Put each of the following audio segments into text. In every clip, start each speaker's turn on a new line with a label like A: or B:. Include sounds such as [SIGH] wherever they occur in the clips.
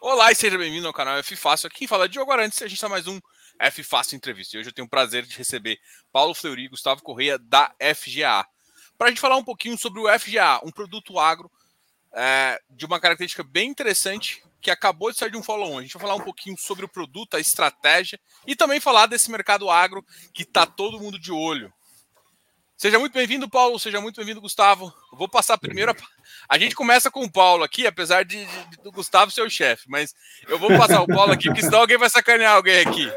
A: Olá e seja bem-vindo ao canal F Fácil. Aqui quem fala é Diogo Arantes e a gente está mais um F Fácil Entrevista. E hoje eu tenho o prazer de receber Paulo Fleury e Gustavo Correia da FGA. Para a gente falar um pouquinho sobre o FGA, um produto agro é, de uma característica bem interessante que acabou de sair de um follow-on. A gente vai falar um pouquinho sobre o produto, a estratégia e também falar desse mercado agro que está todo mundo de olho. Seja muito bem-vindo, Paulo. Seja muito bem-vindo, Gustavo. Vou passar primeiro. A... a... gente começa com o Paulo aqui, apesar de, de do Gustavo ser o chefe, mas eu vou passar o Paulo aqui, porque senão alguém vai sacanear alguém aqui.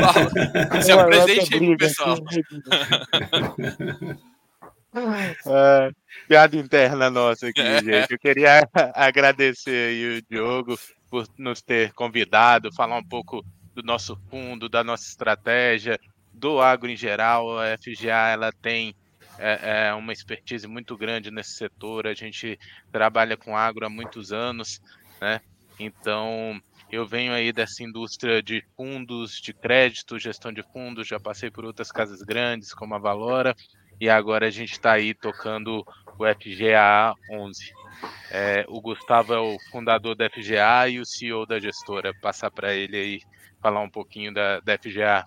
A: Paulo, [LAUGHS] se apresente aí pro pessoal. [LAUGHS]
B: É, piada interna nossa aqui, é. gente. Eu queria [LAUGHS] agradecer aí o Diogo por nos ter convidado, falar um pouco do nosso fundo, da nossa estratégia, do agro em geral. A FGA ela tem é, é, uma expertise muito grande nesse setor. A gente trabalha com agro há muitos anos, né? Então eu venho aí dessa indústria de fundos, de crédito, gestão de fundos. Já passei por outras casas grandes como a Valora e agora a gente está aí tocando o FGA 11. É, o Gustavo é o fundador da FGA e o CEO da gestora. Passar para ele aí falar um pouquinho da, da FGA.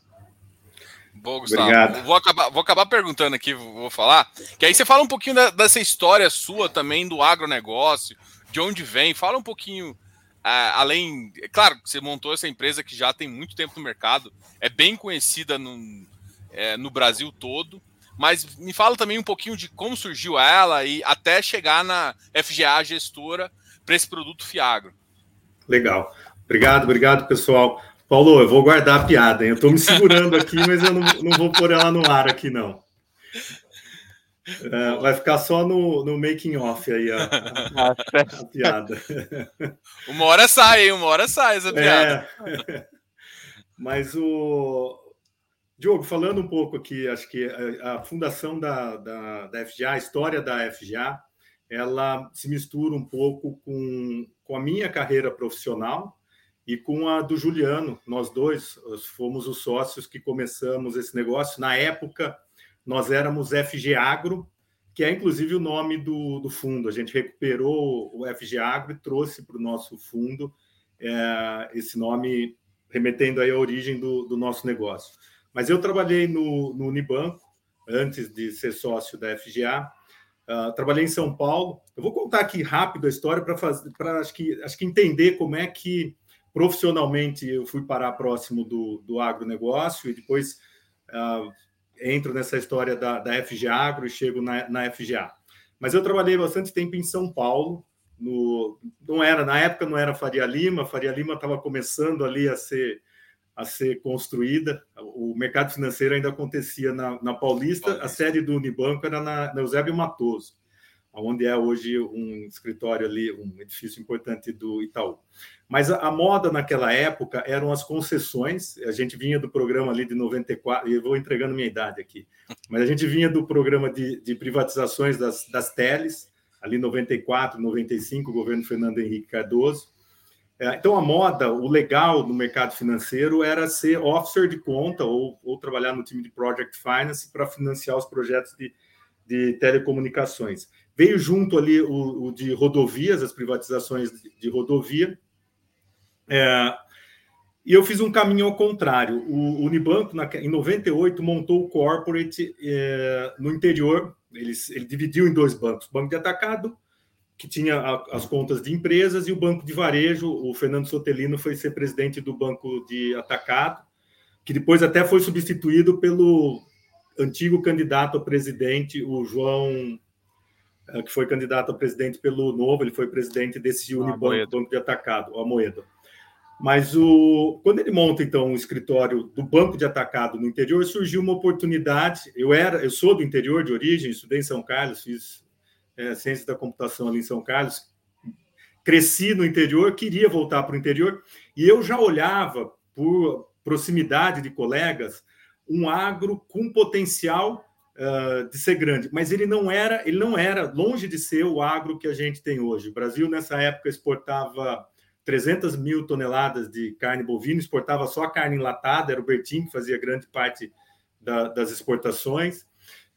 A: Boa, Gustavo. Obrigado. Vou acabar, vou acabar perguntando aqui, vou falar. Que aí você fala um pouquinho da, dessa história sua também do agronegócio, de onde vem. Fala um pouquinho, uh, além. É claro, você montou essa empresa que já tem muito tempo no mercado, é bem conhecida no, é, no Brasil todo. Mas me fala também um pouquinho de como surgiu ela e até chegar na FGA gestora para esse produto Fiagro.
C: Legal. Obrigado, obrigado, pessoal. Paulo, eu vou guardar a piada, hein? Eu estou me segurando aqui, mas eu não, não vou pôr ela no ar aqui, não. É, vai ficar só no, no making off aí a, a, a, piada.
A: Uma hora sai, hein? Uma hora sai essa piada.
C: É. Mas o Diogo, falando um pouco aqui, acho que a, a fundação da, da, da, FGA, a história da FGA, ela se mistura um pouco com, com a minha carreira profissional e com a do Juliano. Nós dois fomos os sócios que começamos esse negócio. Na época, nós éramos FG Agro, que é inclusive o nome do, do fundo. A gente recuperou o FG Agro e trouxe para o nosso fundo é, esse nome, remetendo aí à origem do, do nosso negócio. Mas eu trabalhei no, no Unibanco, antes de ser sócio da FGA. Uh, ah, trabalhei em São Paulo. Eu vou contar aqui rápido a história para fazer, para acho que acho que entender como é que Profissionalmente, eu fui parar próximo do, do agronegócio e depois uh, entro nessa história da, da FG Agro e chego na, na FGA. Mas eu trabalhei bastante tempo em São Paulo. No, não era na época não era Faria Lima. Faria Lima estava começando ali a ser a ser construída. O mercado financeiro ainda acontecia na, na Paulista. Paulista. A sede do Unibanco era na, na Eusébio Matoso onde é hoje um escritório ali, um edifício importante do Itaú. Mas a, a, moda naquela época eram as concessões. A gente vinha do programa ali de 94, e eu vou entregando minha idade aqui, mas a gente vinha do programa de, de privatizações das, das teles, ali 94, 95, o governo Fernando Henrique Cardoso. É, então, a moda, o legal no mercado financeiro era ser officer de conta ou, ou trabalhar no time de Project Finance para financiar os projetos de, de telecomunicações. Veio junto ali o, o de rodovias, as privatizações de, de rodovia. É, e eu fiz um caminho ao contrário. O, Unibanco, na, em 98, montou o corporate é, no interior. Ele, ele dividiu em dois bancos: o banco de atacado, que tinha a, as contas de empresas, e o banco de varejo. O Fernando Sotelino foi ser presidente do banco de atacado, que depois até foi substituído pelo antigo candidato a presidente, o João que foi candidato a presidente pelo Novo, ele foi presidente desse Unibanco, Banco de Atacado, a Moeda. Mas o, quando ele monta então um escritório do Banco de Atacado no interior, surgiu uma oportunidade. Eu era, eu sou do interior de origem, estudei em São Carlos, fiz é, ciência da computação ali em São Carlos, cresci no interior, queria voltar para o interior e eu já olhava por proximidade de colegas um agro com potencial uh, de ser grande, mas ele não era, ele não era longe de ser o agro que a gente tem hoje. O Brasil nessa época exportava 300 mil toneladas de carne bovina, exportava só carne enlatada, era o Bertin que fazia grande parte da, das exportações.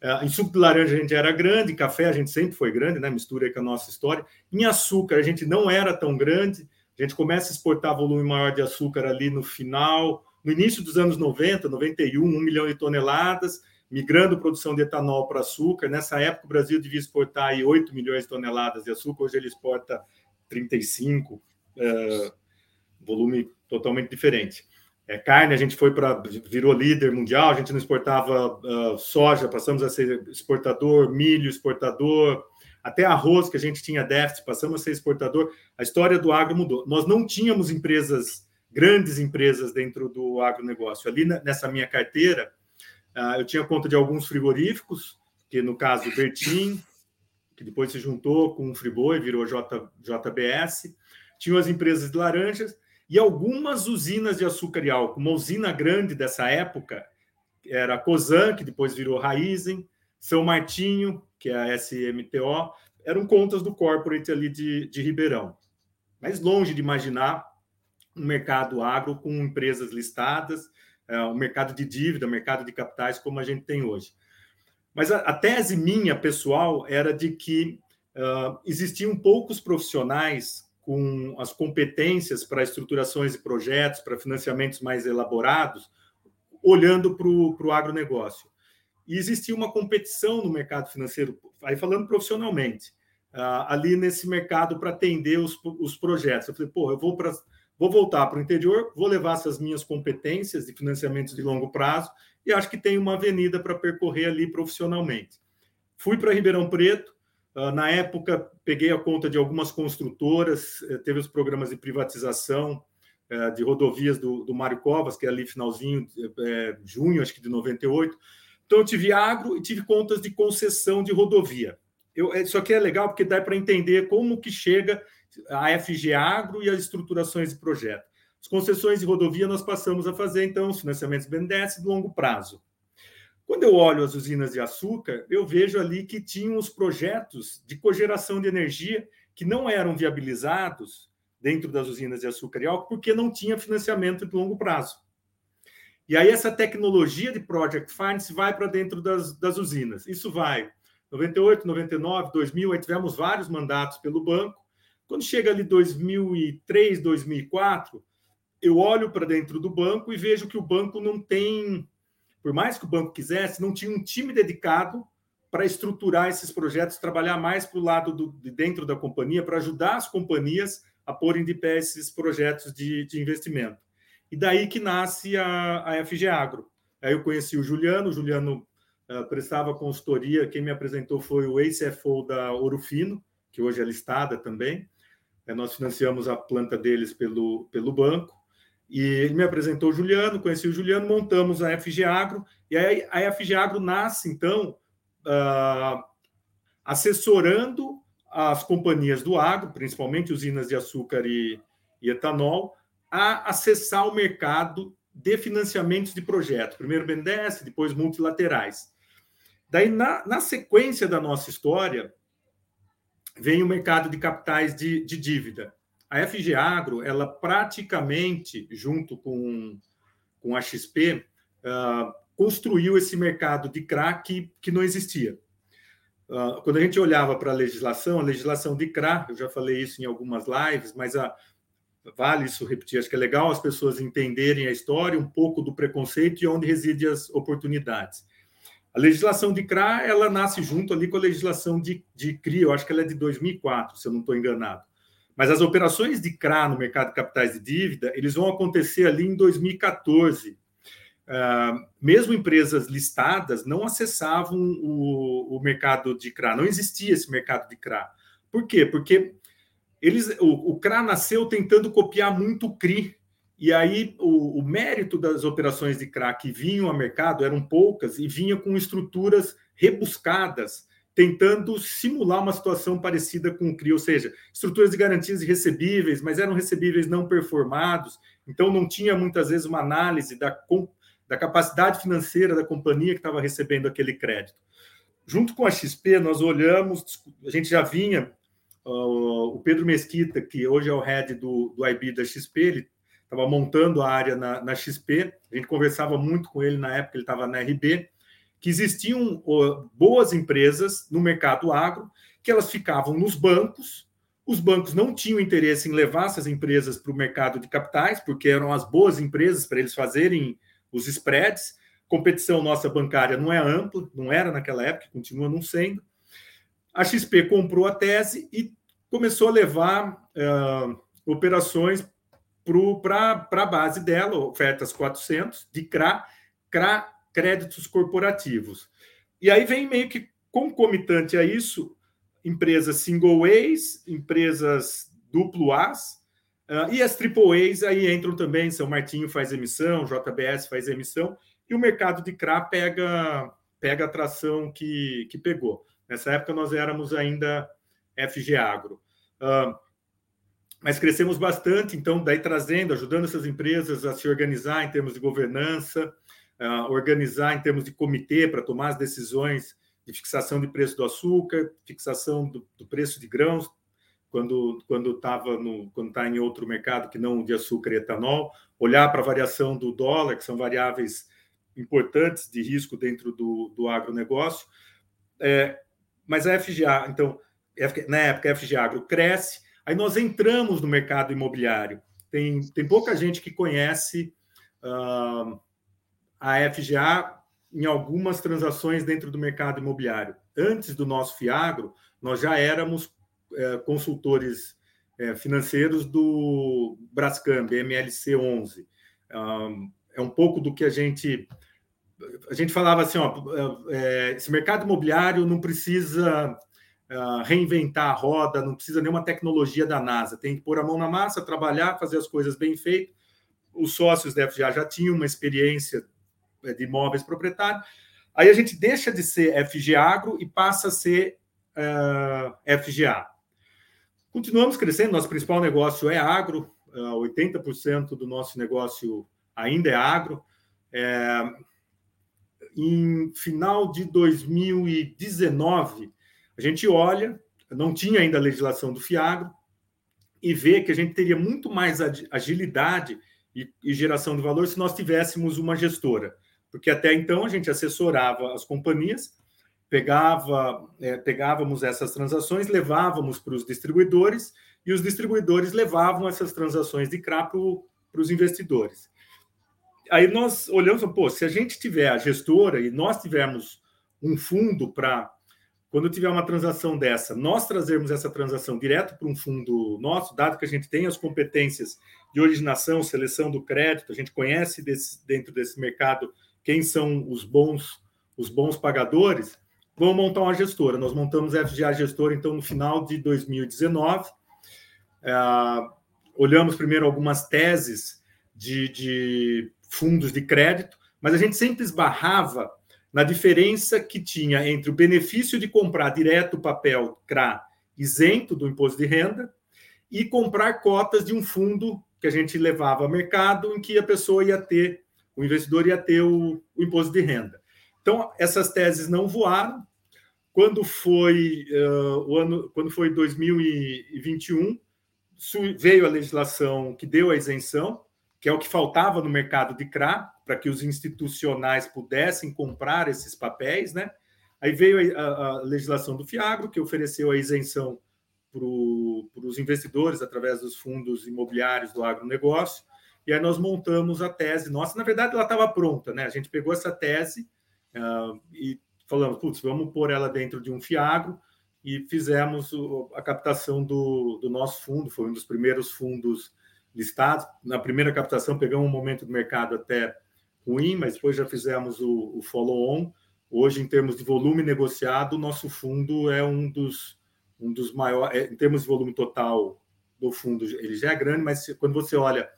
C: Uh, em suco de laranja a gente era grande, em café a gente sempre foi grande, né? Mistura com a nossa história. Em açúcar a gente não era tão grande, A gente começa a exportar volume maior de açúcar ali no final, no início dos anos 90, 91, 1 milhão de toneladas, migrando produção de etanol para açúcar. Nessa época, o Brasil devia exportar aí 8 milhões de toneladas de açúcar, hoje ele exporta 35, é, volume totalmente diferente. É, carne, a gente foi para virou líder mundial, a gente não exportava uh, soja, passamos a ser exportador, milho exportador, até arroz que a gente tinha déficit, passamos a ser exportador. A história do agro mudou. Nós não tínhamos empresas, grandes empresas dentro do agronegócio. Ali nessa minha carteira, eu tinha conta de alguns frigoríficos, que no caso Bertin, que depois se juntou com o Friboi, virou J, JBS. Tinha as empresas de laranjas e algumas usinas de açúcar e álcool. Uma usina grande dessa época era a Cosan, que depois virou Raizen, São Martinho, que é a SMTO, eram contas do corporate ali de, de Ribeirão. Mas longe de imaginar um mercado agro com empresas listadas, é, um mercado de dívida, mercado de capitais como a gente tem hoje. Mas a, a tese minha pessoal era de que uh, existiam poucos profissionais com as competências para estruturações de projetos, para financiamentos mais elaborados, olhando para o agronegócio. E existia uma competição no mercado financeiro, aí falando profissionalmente, uh, ali nesse mercado para atender os, os projetos. Eu falei, pô, eu vou, pra, vou voltar para o interior, vou levar essas minhas competências de financiamentos de longo prazo e acho que tem uma avenida para percorrer ali profissionalmente. Fui para Ribeirão Preto, ah, na época, peguei a conta de algumas construtoras, eh, teve os programas de privatização eh, de rodovias do, do Mário Covas, que é ali finalzinho, é, junho, acho que de 98. Então, eu tive agro e tive contas de concessão de rodovia. Eu, isso aqui é legal porque dá para entender como que chega a FG Agro e as estruturações de projeto. As concessões de rodovia nós passamos a fazer, então, os financiamentos BNDES de longo prazo. Quando eu olho as usinas de açúcar, eu vejo ali que tinham os projetos de cogeração de energia que não eram viabilizados dentro das usinas de açúcar e álcool porque não tinha financiamento de longo prazo. E aí essa tecnologia de Project Finance vai para dentro das, das usinas. Isso vai 98, 99, 2000, aí tivemos vários mandatos pelo banco. Quando chega ali 2003, 2004, eu olho para dentro do banco e vejo que o banco não tem por mais que o banco quisesse, não tinha um time dedicado para estruturar esses projetos, trabalhar mais para o lado do, de dentro da companhia, para ajudar as companhias a porem de pé esses projetos de, de investimento. E daí que nasce a, a FG Agro. Aí eu conheci o Juliano, o Juliano uh, prestava consultoria, quem me apresentou foi o ex-CFO da Ouro Fino, que hoje é listada também. Uh, nós financiamos a planta deles pelo, pelo banco. E ele me apresentou o Juliano, conheci o Juliano, montamos a FG Agro, e aí a FG Agro nasce, então, uh, assessorando as companhias do agro, principalmente usinas de açúcar e, e, etanol, a acessar o mercado de financiamentos de projetos, primeiro BNDES, depois multilaterais. Daí, na, na sequência da nossa história, vem o mercado de capitais de, de dívida a FG Agro, ela praticamente, junto com, com a XP, uh, ah, construiu esse mercado de CRA que, que não existia. Uh, quando a gente olhava para a legislação, a legislação de CRA, eu já falei isso em algumas lives, mas a, vale isso repetir, acho que é legal as pessoas entenderem a história, um pouco do preconceito e onde residem as oportunidades. A legislação de CRA, ela nasce junto ali com a legislação de, de CRI, eu acho que ela é de 2004, se eu não estou enganado. Mas as operações de CRA no mercado de capitais de dívida, eles vão acontecer ali em 2014. Uh, ah, mesmo empresas listadas não acessavam o, o, mercado de CRA, não existia esse mercado de CRA. Por quê? Porque eles, o, o CRA nasceu tentando copiar muito o CRI, e aí o, o, mérito das operações de CRA que vinham ao mercado eram poucas e vinha com estruturas rebuscadas, tentando simular uma situação parecida com o CRI, ou seja, estruturas de garantias recebíveis, mas eram recebíveis não performados, então não tinha muitas vezes uma análise da, da capacidade financeira da companhia que estava recebendo aquele crédito. Junto com a XP, nós olhamos, a gente já vinha, uh, o Pedro Mesquita, que hoje é o head do, do IB da XP, ele estava montando a área na, na XP, a gente conversava muito com ele na época, ele estava na RB, que existiam boas empresas no mercado agro, que elas ficavam nos bancos Os bancos não tinham interesse em levar essas empresas para o mercado de capitais, porque eram as boas empresas para eles fazerem os spreads. Competição nossa bancária não é ampla, não era naquela época, continua não sendo. A XP comprou a tese e começou a levar uh, operações para a base dela, ofertas 400 de CRA, CRA créditos corporativos. E aí vem meio que concomitante a isso empresas single A's, empresas duplo A's, uh, e as triple A's aí entram também, São Martinho faz emissão, JBS faz emissão, e o mercado de CRA pega, pega a tração que, que pegou. Nessa época nós éramos ainda FG Agro. Uh, mas crescemos bastante, então, daí trazendo, ajudando essas empresas a se organizar em termos de governança, organizar em termos de comitê para tomar as decisões de fixação de preço do açúcar, fixação do, do preço de grãos, quando quando estava no quando está em outro mercado que não de açúcar e etanol, olhar para a variação do dólar, que são variáveis importantes de risco dentro do, do agronegócio. É, mas a FGA, então, na época, a FGA Agro cresce, aí nós entramos no mercado imobiliário. Tem, tem pouca gente que conhece uh, a FGA em algumas transações dentro do mercado imobiliário. Antes do nosso Fiagro, nós já éramos é, consultores é, financeiros do Brascamp, MLC 11. Um, é um pouco do que a gente a gente falava assim, ó, é, esse mercado imobiliário não precisa uh, reinventar a roda, não precisa nenhuma tecnologia da NASA, tem que pôr a mão na massa, trabalhar, fazer as coisas bem feitas. Os sócios da FGA já tinham uma experiência é, de imóveis proprietários. Aí a gente deixa de ser FG Agro e passa a ser uh, é, FGA. Continuamos crescendo, nosso principal negócio é agro, uh, é, 80% do nosso negócio ainda é agro. É, em final de 2019, a gente olha, não tinha ainda a legislação do FIAGRO, e vê que a gente teria muito mais agilidade e, e geração de valor se nós tivéssemos uma gestora porque até então a gente assessorava as companhias, pegava, é, pegávamos essas transações, levávamos para os distribuidores e os distribuidores levavam essas transações de CRA para os investidores. Aí nós olhamos, pô, se a gente tiver a gestora e nós tivermos um fundo para quando tiver uma transação dessa, nós trazermos essa transação direto para um fundo nosso, dado que a gente tem as competências de originação, seleção do crédito, a gente conhece desse, dentro desse mercado quem são os bons os bons pagadores, vão montar uma gestora. Nós montamos a FGA Gestora, então, no final de 2019. É, olhamos primeiro algumas teses de, de fundos de crédito, mas a gente sempre esbarrava na diferença que tinha entre o benefício de comprar direto o papel CRA isento do imposto de renda e comprar cotas de um fundo que a gente levava ao mercado, em que a pessoa ia ter o investidor ia ter o, o imposto de renda. Então, essas teses não voaram. Quando foi uh, o ano, quando foi 2021, veio a legislação que deu a isenção, que é o que faltava no mercado de CRA, para que os institucionais pudessem comprar esses papéis, né? Aí veio a, a legislação do FIAGRO, que ofereceu a isenção para os investidores através dos fundos imobiliários do agronegócio. E aí nós montamos a tese nossa. Na verdade, ela estava pronta, né? A gente pegou essa tese uh, e falamos, putz, vamos pôr ela dentro de um fiagro e fizemos o, a captação do, do nosso fundo. Foi um dos primeiros fundos listados. Na primeira captação, pegamos um momento do mercado até ruim, mas depois já fizemos o, o follow-on. Hoje, em termos de volume negociado, o nosso fundo é um dos, um dos maiores, é, em termos de volume total do fundo, ele já é grande, mas quando você olha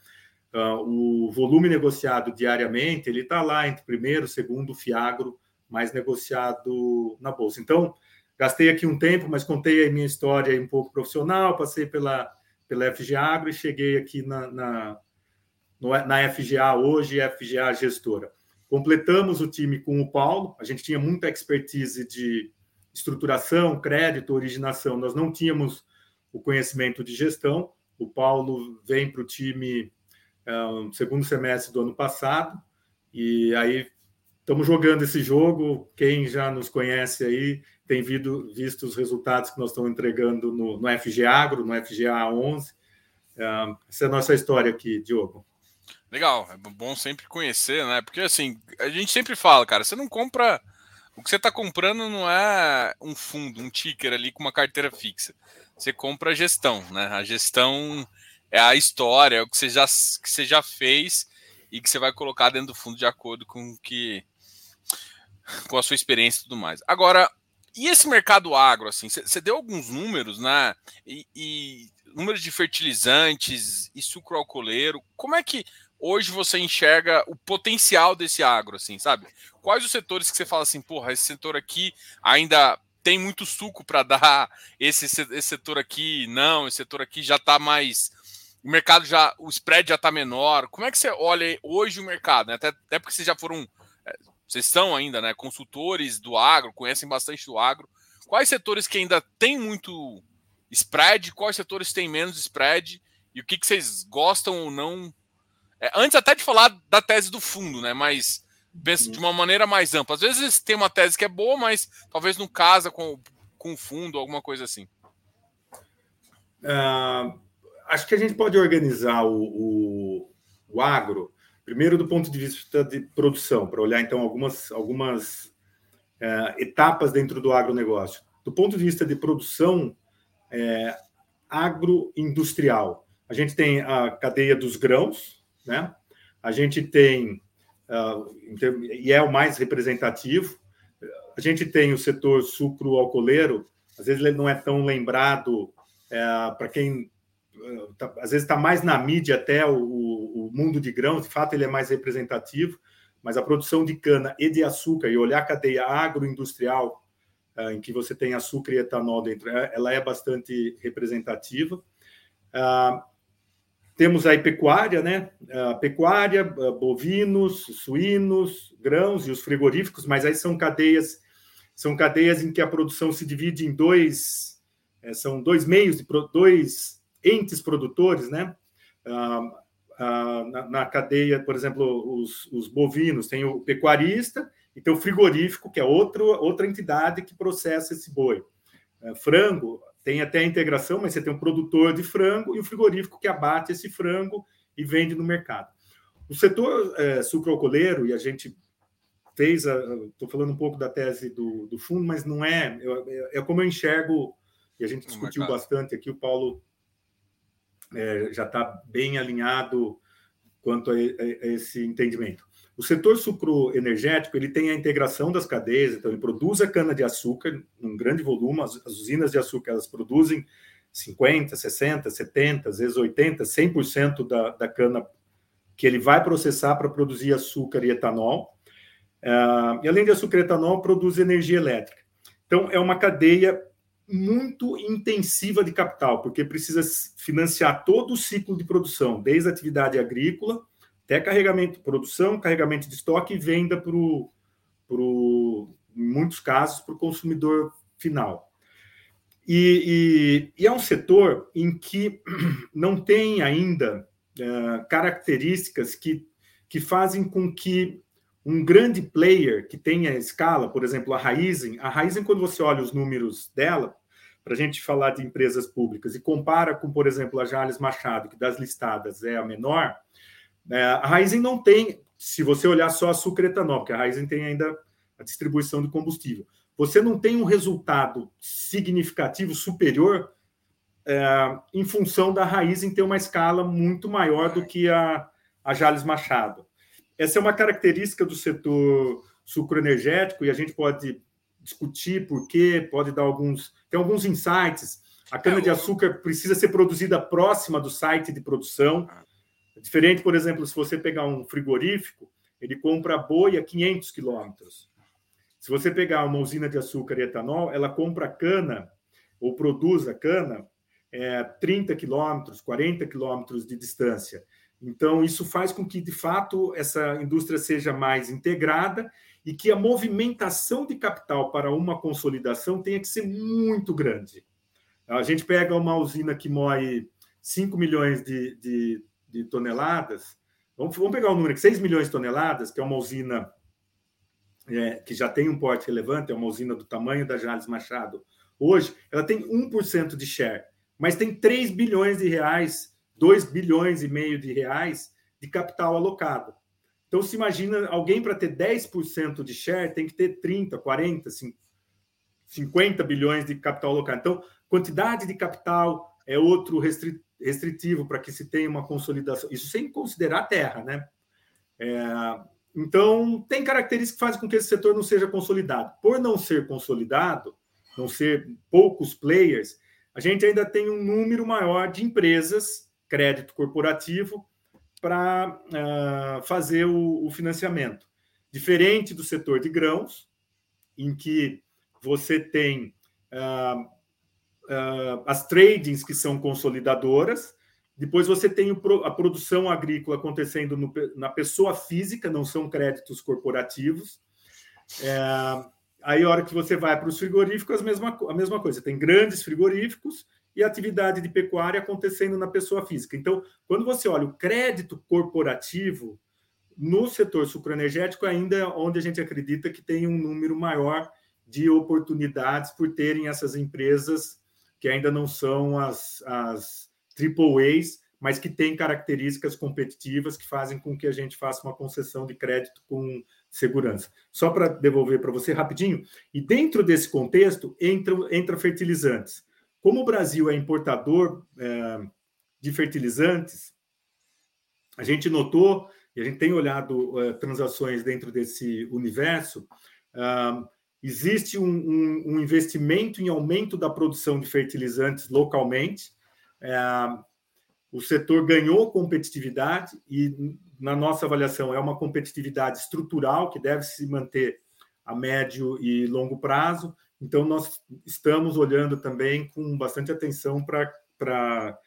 C: Uh, o volume negociado diariamente ele está lá entre primeiro, segundo, fiagro, mais negociado na bolsa. Então, gastei aqui um tempo, mas contei a minha história um pouco profissional, passei pela, pela FGA e cheguei aqui na, na, na FGA hoje, FGA Gestora. Completamos o time com o Paulo, a gente tinha muita expertise de estruturação, crédito, originação, nós não tínhamos o conhecimento de gestão. O Paulo vem para o time no é, segundo semestre do ano passado, e aí estamos jogando esse jogo. Quem já nos conhece aí tem visto, visto os resultados que nós estamos entregando no, no FG Agro, no FGA 11. Uh, essa é a nossa história aqui, Diogo.
A: Legal, é bom sempre conhecer, né? Porque assim, a gente sempre fala, cara, você não compra. O que você está comprando não é um fundo, um ticker ali com uma carteira fixa. Você compra a gestão, né? A gestão é a história, é o que você já, que você já fez e que você vai colocar dentro do fundo de acordo com que com a sua experiência e tudo mais. Agora, e esse mercado agro, assim, você deu alguns números, né? E, e números de fertilizantes e sucro alcooleiro. Como é que hoje você enxerga o potencial desse agro, assim, sabe? Quais os setores que você fala assim, porra, esse setor aqui ainda tem muito suco para dar, esse, esse setor aqui não, esse setor aqui já está mais o mercado já, o spread já está menor. Como é que você olha hoje o mercado? Né? Até, até porque vocês já foram, vocês são ainda, né, consultores do agro, conhecem bastante do agro. Quais setores que ainda tem muito spread? Quais setores têm menos spread? E o que, que vocês gostam ou não? É, antes até de falar da tese do fundo, né? Mas pensa uhum. de uma maneira mais ampla. Às vezes tem uma tese que é boa, mas talvez não casa com, com o fundo, alguma coisa assim.
C: Uh, acho que a gente pode organizar o, o, o agro, primeiro do ponto de vista de produção, para olhar então algumas, algumas uh, etapas dentro do agronegócio. Do ponto de vista de produção é, agroindustrial, a gente tem a cadeia dos grãos, né? a gente tem, uh, e é o mais representativo, a gente tem o setor sucro-alcooleiro, às vezes ele não é tão lembrado é, para quem tá, às vezes está mais na mídia até o, o, mundo de grãos, de fato ele é mais representativo, mas a produção de cana e de açúcar, e olhar a cadeia agroindustrial, uh, em que você tem açúcar e etanol dentro, é, ela é bastante representativa. Uh, temos aí pecuária, né? Uh, pecuária, bovinos, suínos, grãos e os frigoríficos, mas aí são cadeias, são cadeias em que a produção se divide em dois, é, são dois meios de dois entes produtores, né? Ah, ah, na, na, cadeia, por exemplo, os, os, bovinos, tem o pecuarista e tem o frigorífico, que é outro, outra entidade que processa esse boi. É, frango, tem até a integração, mas você tem um produtor de frango e o frigorífico que abate esse frango e vende no mercado. O setor é, sucroalcooleiro, e a gente fez, estou falando um pouco da tese do, do fundo, mas não é, é, é como eu enxergo, e a gente discutiu bastante aqui, o Paulo é, já está bem alinhado quanto a, a, esse entendimento. O setor sucroenergético ele tem a integração das cadeias, então ele produz a cana de açúcar em grande volume, as, as usinas de açúcar elas produzem 50, 60, 70, às vezes 80, 100% da, da cana que ele vai processar para produzir açúcar e etanol. Uh, e além de açúcar e etanol, produz energia elétrica. Então, é uma cadeia muito intensiva de capital, porque precisa financiar todo o ciclo de produção, desde a atividade agrícola até carregamento, produção, carregamento de estoque e venda para o, em muitos casos, para o consumidor final. E, e, e, é um setor em que [CLEARS THROAT] não tem ainda uh, características que, que fazem com que um grande player que tenha escala, por exemplo, a Raizen, a Raizen, quando você olha os números dela, para a gente falar de empresas públicas e compara com, por exemplo, a Jales Machado, que das listadas é a menor, é, a Raizen não tem, se você olhar só açúcar e etanol, porque a Raizen tem ainda a distribuição de combustível, você não tem um resultado significativo superior é, em função da Raizen ter uma escala muito maior do que a, a Jales Machado. Essa é uma característica do setor sucroenergético e a gente pode discutir por quê, pode dar alguns. Tem alguns insights. A cana-de-açúcar precisa ser produzida próxima do site de produção. Ah. Diferente, por exemplo, se você pegar um frigorífico, ele compra boi a 500 quilômetros. Se você pegar uma usina de açúcar e etanol, ela compra cana ou produz a cana é, 30 quilômetros, 40 quilômetros de distância. Então, isso faz com que, de fato, essa indústria seja mais integrada e que a movimentação de capital para uma consolidação tenha que ser muito grande. A gente pega uma usina que moe 5 milhões de, de, de toneladas, vamos, vamos, pegar o um número aqui, 6 milhões de toneladas, que é uma usina é, que já tem um porte relevante, é uma usina do tamanho da Jales Machado, hoje, ela tem 1% de share, mas tem 3 bilhões de reais, 2 bilhões e meio de reais de capital alocado. Então, se imagina, alguém para ter 10% de share tem que ter 30, 40, 50 bilhões de capital alocado. Então, quantidade de capital é outro restritivo para que se tenha uma consolidação. Isso sem considerar a terra, né? É, então, tem características que fazem com que esse setor não seja consolidado. Por não ser consolidado, não ser poucos players, a gente ainda tem um número maior de empresas, crédito corporativo, para uh, fazer o, o, financiamento. Diferente do setor de grãos, em que você tem uh, uh, as tradings que são consolidadoras, depois você tem o, a produção agrícola acontecendo no, na pessoa física, não são créditos corporativos. É, aí, a hora que você vai para os frigoríficos, a mesma, a mesma coisa. Tem grandes frigoríficos e atividade de pecuária acontecendo na pessoa física. Então, quando você olha o crédito corporativo no setor sucroenergético, ainda é onde a gente acredita que tem um número maior de oportunidades por terem essas empresas que ainda não são as, as AAAs, mas que têm características competitivas que fazem com que a gente faça uma concessão de crédito com segurança. Só para devolver para você rapidinho, e dentro desse contexto entra, entra fertilizantes. Como o Brasil é importador é, de fertilizantes, a gente notou, e a gente tem olhado é, transações dentro desse universo, é, existe um, um, um, investimento em aumento da produção de fertilizantes localmente. É, o setor ganhou competitividade e, na nossa avaliação, é uma competitividade estrutural que deve se manter a médio e longo prazo. Então, nós estamos olhando também com bastante atenção para a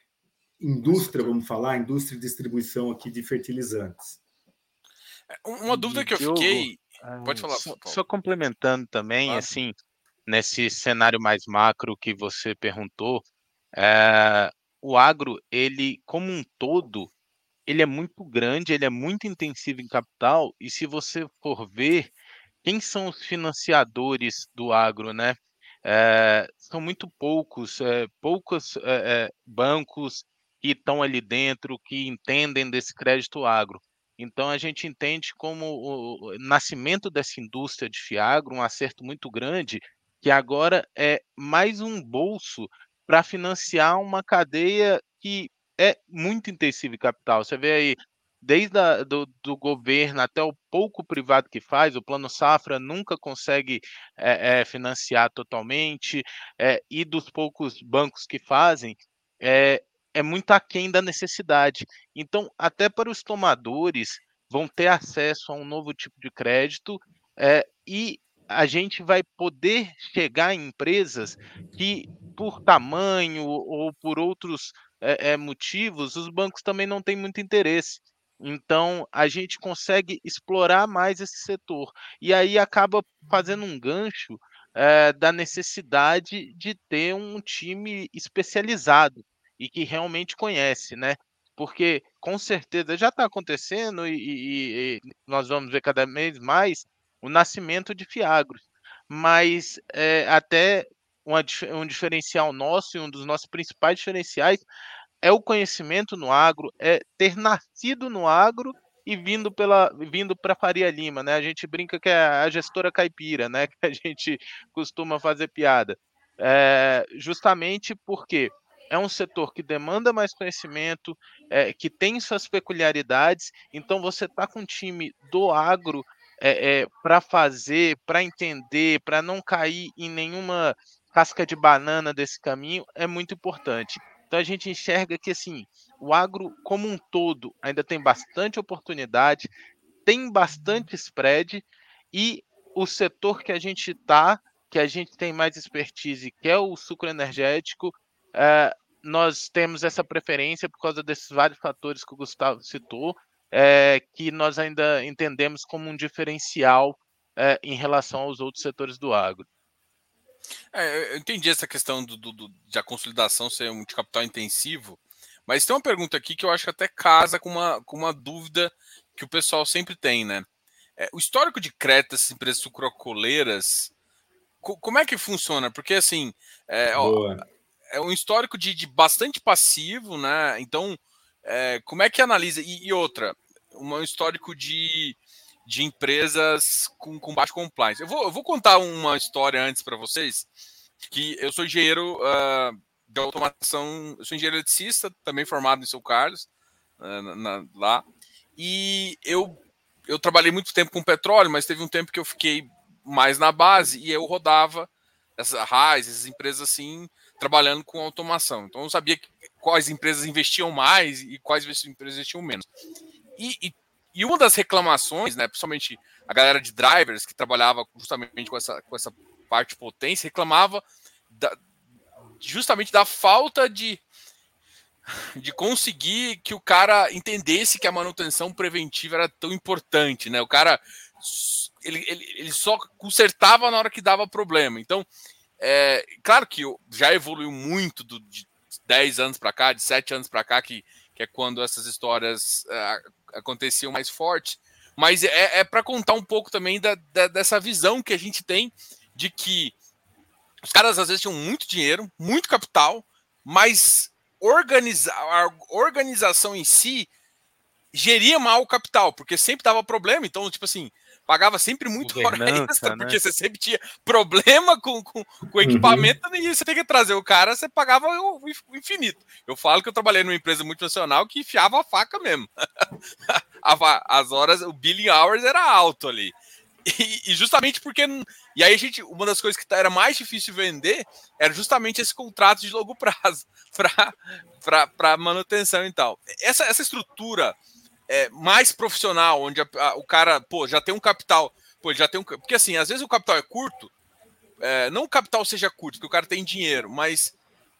C: indústria, vamos falar, indústria de distribuição aqui de fertilizantes.
A: É, uma dúvida que eu fiquei. Pode falar.
B: Só, só complementando também, claro. assim, nesse cenário mais macro que você perguntou, é, o agro, ele, como um todo, ele é muito grande, ele é muito intensivo em capital, e se você for ver, quem são os financiadores do agro, né? É, são muito poucos, é, poucos é, bancos que estão ali dentro, que entendem desse crédito agro. Então a gente entende como o nascimento dessa indústria de Fiagro um acerto muito grande, que agora é mais um bolso para financiar uma cadeia que é muito intensiva em capital. Você vê aí desde a, do, do, governo até o pouco privado que faz, o Plano Safra nunca consegue é, é, financiar totalmente, é, e dos poucos bancos que fazem, é, é muito aquém da necessidade. Então, até para os tomadores, vão ter acesso a um novo tipo de crédito é, e a gente vai poder chegar em empresas que, por tamanho ou por outros é, motivos, os bancos também não têm muito interesse. Então, a gente consegue explorar mais esse setor. E aí acaba fazendo um gancho é, da necessidade de ter um time especializado e que realmente conhece, né? Porque com certeza já está acontecendo e, e, e, nós vamos ver cada vez mais o nascimento de fiagros. Mas é, até uma, um diferencial nosso e um dos nossos principais diferenciais é o conhecimento no agro, é ter nascido no agro e vindo pela vindo para Faria Lima, né? A gente brinca que é a gestora caipira, né? [LAUGHS] Que a gente costuma fazer piada. É, justamente porque é um setor que demanda mais conhecimento, é, que tem suas peculiaridades. Então você tá com um time do agro é, é, para fazer, para entender, para não cair em nenhuma casca de banana desse caminho é muito importante. Então a gente enxerga que assim, o agro como um todo ainda tem bastante oportunidade, tem bastante spread e o setor que a gente está, que a gente tem mais expertise, que é o sucro energético, é, nós temos essa preferência por causa desses vários fatores que o Gustavo citou, é, que nós ainda entendemos como um diferencial é, em relação aos outros setores do agro.
A: É, eu entendi essa questão do, do, do, de a consolidação ser um de capital intensivo, mas tem uma pergunta aqui que eu acho que até casa com uma, com uma dúvida que o pessoal sempre tem, né? é, o histórico de crédito dessas empresas sucrocoleiras, co como é que funciona? Porque assim, é, ó, é um histórico de, de, bastante passivo, né? Então, é, como é que analisa? E, e, outra, um histórico de, de empresas com, com baixo compliance. Eu vou, eu vou contar uma história antes para vocês, que eu sou engenheiro uh, de automação, eu sou engenheiro eletricista, também formado em São Carlos, uh, na, lá, e eu, eu trabalhei muito tempo com petróleo, mas teve um tempo que eu fiquei mais na base e eu rodava essas RAIs, essas empresas assim, trabalhando com automação. Então eu sabia quais empresas investiam mais e quais empresas investiam menos. E, e, e, uma das reclamações, né, principalmente a galera de drivers que trabalhava justamente com essa, com essa parte de potência, reclamava da, justamente da falta de, de conseguir que o cara entendesse que a manutenção preventiva era tão importante, né? O cara ele, ele, ele só consertava na hora que dava problema. Então, é, claro que já evoluiu muito do, de 10 anos para cá, de 7 anos para cá, que, que é quando essas histórias é, aconteciam mais forte. Mas é, é para contar um pouco também da, da, dessa visão que a gente tem de que os caras às vezes tinham muito dinheiro, muito capital, mas organiza a organização em si geria mal o capital, porque sempre dava problema. Então, tipo assim, pagava sempre muito [LAUGHS] hora extra, né? porque você sempre tinha problema com, com, com o uhum. equipamento uhum. e você tem que trazer o cara, você pagava o, infinito. Eu falo que eu trabalhei numa empresa multinacional que enfiava a faca mesmo. [LAUGHS] As horas, o billing hours era alto ali. E, e, justamente porque. E aí a gente. Uma das coisas que era mais difícil vender era justamente esse contrato de longo prazo [LAUGHS] para manutenção e tal. Essa, essa estrutura é, mais profissional, onde a, a, o cara, pô, já tem um capital, pô, já tem um, porque assim, às vezes o capital é curto, é, não o capital seja curto, porque o cara tem dinheiro, mas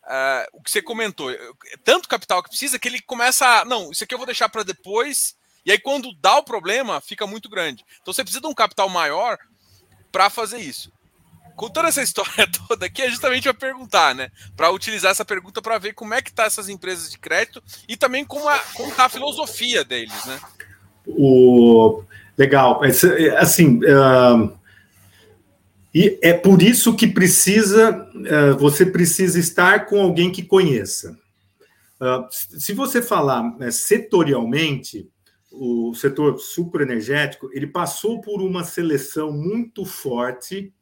A: é, o que você comentou, é, tanto capital que precisa que ele começa a, não, isso aqui eu vou deixar para depois, e aí quando dá o problema, fica muito grande. Então você precisa de um capital maior para fazer isso contando essa história [LAUGHS] toda aqui, é justamente para perguntar, né? Para utilizar essa pergunta para ver como é que tá essas empresas de crédito e também como, a, como tá a filosofia deles, né?
C: O legal, é, assim, uh... e é por isso que precisa, uh, você precisa estar com alguém que conheça. Uh, se você falar né, setorialmente, o setor sucroenergético ele passou por uma seleção muito forte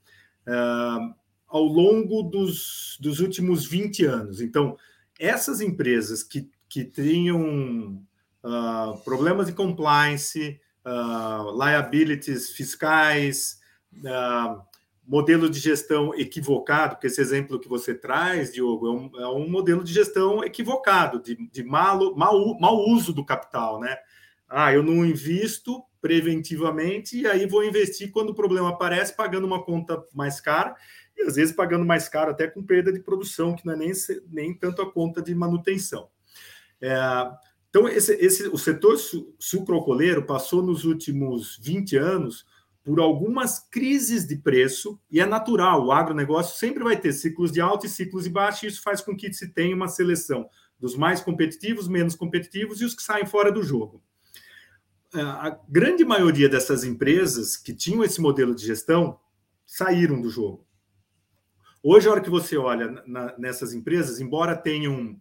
C: ao longo dos, dos últimos 20 anos. Então, essas empresas que, que tenham uh, problemas de compliance, uh, liabilities fiscais, uh, modelo de gestão equivocado, porque esse exemplo que você traz, Diogo, é um, é um modelo de gestão equivocado, de, de malo, mau, mau uso do capital, né? Ah, eu não invisto preventivamente e aí vou investir quando o problema aparece, pagando uma conta mais cara e às vezes pagando mais caro até com perda de produção, que não é nem, nem tanto a conta de manutenção. É, então, esse, esse, o setor su, sucrocoleiro passou nos últimos 20 anos por algumas crises de preço, e é natural, o agronegócio sempre vai ter ciclos de alta e ciclos de baixo, e isso faz com que se tenha uma seleção dos mais competitivos, menos competitivos e os que saem fora do jogo. É, a grande maioria dessas empresas que tinham esse modelo de gestão saíram do jogo. Hoje, a hora que você olha na, nessas empresas, embora tenham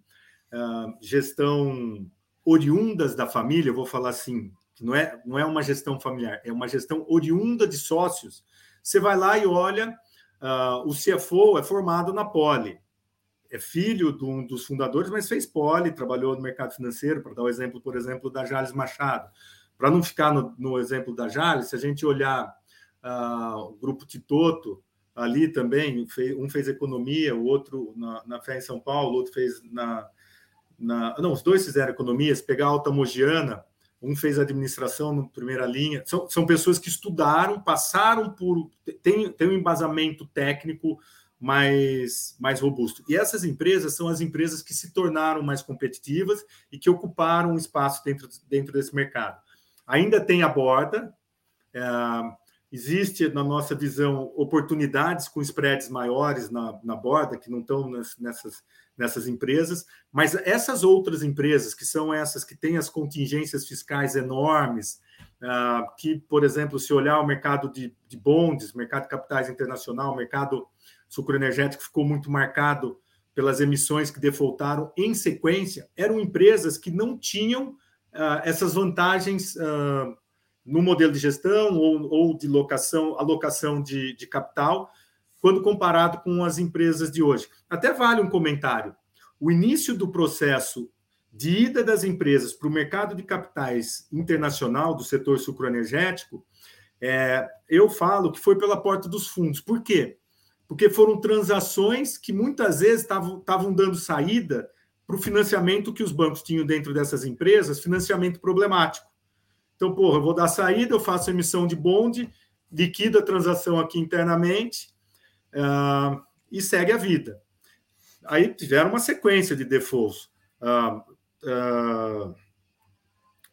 C: uh, gestão oriundas da família, eu vou falar assim, não é, não é uma gestão familiar, é uma gestão oriunda de sócios. Você vai lá e olha, uh, o CFO é formado na Poli, é filho de um dos fundadores, mas fez Poli, trabalhou no mercado financeiro, para dar o exemplo, por exemplo, da Jales Machado. Para não ficar no, no, exemplo da Jales, se a gente olhar uh, o grupo Titoto, ali também, um fez economia, o outro na, na em São Paulo, o outro fez na, na. Não, os dois fizeram economias, pegar a Alta Mogiana, um fez administração na primeira linha. São, são pessoas que estudaram, passaram por. tem, tem um embasamento técnico mais, mais robusto. E essas empresas são as empresas que se tornaram mais competitivas e que ocuparam um espaço dentro, dentro desse mercado. Ainda tem a borda, é, existe, na nossa visão, oportunidades com spreads maiores na, na borda, que não estão nessas, nessas empresas, mas essas outras empresas, que são essas que têm as contingências fiscais enormes, uh, que, por exemplo, se olhar o mercado de, de bondes, mercado de capitais internacional, mercado sucroenergético ficou muito marcado pelas emissões que defaultaram em sequência, eram empresas que não tinham uh, essas vantagens uh, no modelo de gestão ou, ou de locação, alocação de, de capital, quando comparado com as empresas de hoje. Até vale um comentário. O início do processo de ida das empresas para o mercado de capitais internacional do setor sucroenergético, é, eu falo que foi pela porta dos fundos. Por quê? Porque foram transações que muitas vezes estavam dando saída para o financiamento que os bancos tinham dentro dessas empresas, financiamento problemático. Então, porra, eu vou dar saída, eu faço emissão de bonde, liquido a transação aqui internamente uh, e segue a vida. Aí tiveram uma sequência de defaults. Uh, uh,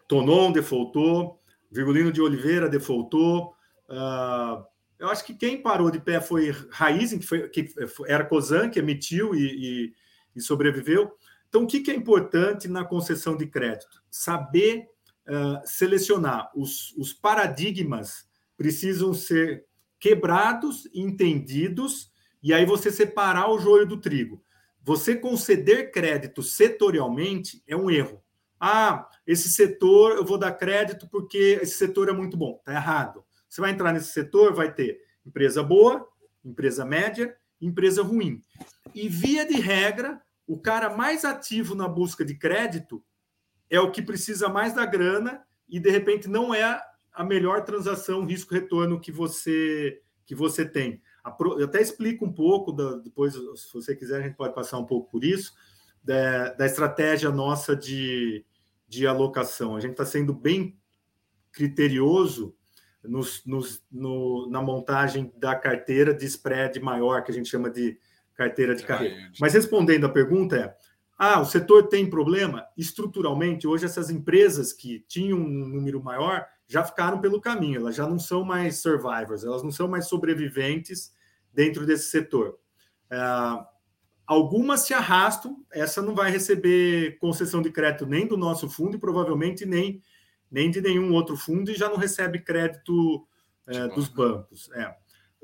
C: Tonon defaultou, Virgulino de Oliveira defaultou. Eu acho que quem parou de pé foi Raizen, que, foi, que era Cosan, que emitiu e, e, e sobreviveu. Então, o que, é importante na concessão de crédito? Saber uh, selecionar. Os, os paradigmas precisam ser quebrados, entendidos, e aí você separar o joio do trigo. Você conceder crédito setorialmente é um erro. Ah, esse setor eu vou dar crédito porque esse setor é muito bom. Está errado. Você vai entrar nesse setor, vai ter empresa boa, empresa média, empresa ruim. E via de regra, o cara mais ativo na busca de crédito é o que precisa mais da grana e de repente não é a melhor transação risco-retorno que você que você tem. Eu até explico um pouco, da, depois, se você quiser, a gente pode passar um pouco por isso, da, da estratégia nossa de, de alocação. A gente está sendo bem criterioso nos, nos, no, na montagem da carteira de spread maior, que a gente chama de carteira de carreira. Mas respondendo a pergunta é, ah, o setor tem problema? Estruturalmente, hoje essas empresas que tinham um número maior já ficaram pelo caminho, elas já não são mais survivors, elas não são mais sobreviventes dentro desse setor. É, algumas se arrastam, essa não vai receber concessão de crédito nem do nosso fundo e provavelmente nem, nem de nenhum outro fundo e já não recebe crédito é, dos bancos. É.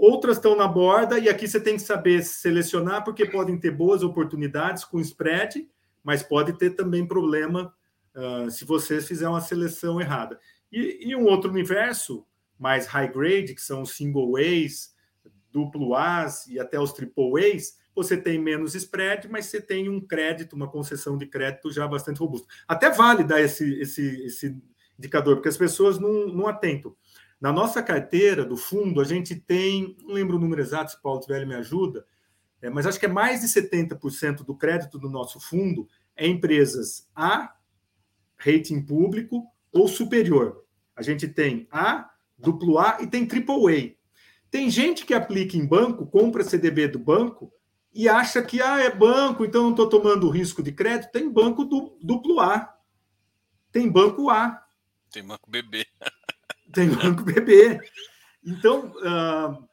C: Outras estão na borda, e aqui você tem que saber selecionar, porque podem ter boas oportunidades com spread, mas pode ter também problema uh, se você fizer uma seleção errada. E, e, um outro universo, mais high grade, que são single A's, duplo A's e até os triple A's, você tem menos spread, mas você tem um crédito, uma concessão de crédito já bastante robusta. Até vale dar esse, esse, esse indicador, porque as pessoas não, não atentam. Na nossa carteira do fundo, a gente tem, não lembro o número exato, se Paulo Velho me ajuda, é, mas acho que é mais de 70% do crédito do nosso fundo é empresas A, rating público ou superior. A gente tem A, duplo A e tem triple A. Tem gente que aplica em banco, compra CDB do banco e acha que ah, é banco, então não estou tomando risco de crédito. Tem banco do, duplo A. Tem banco A.
A: Tem banco BB. [LAUGHS]
C: Tem banco [LAUGHS] BB. Então, uh,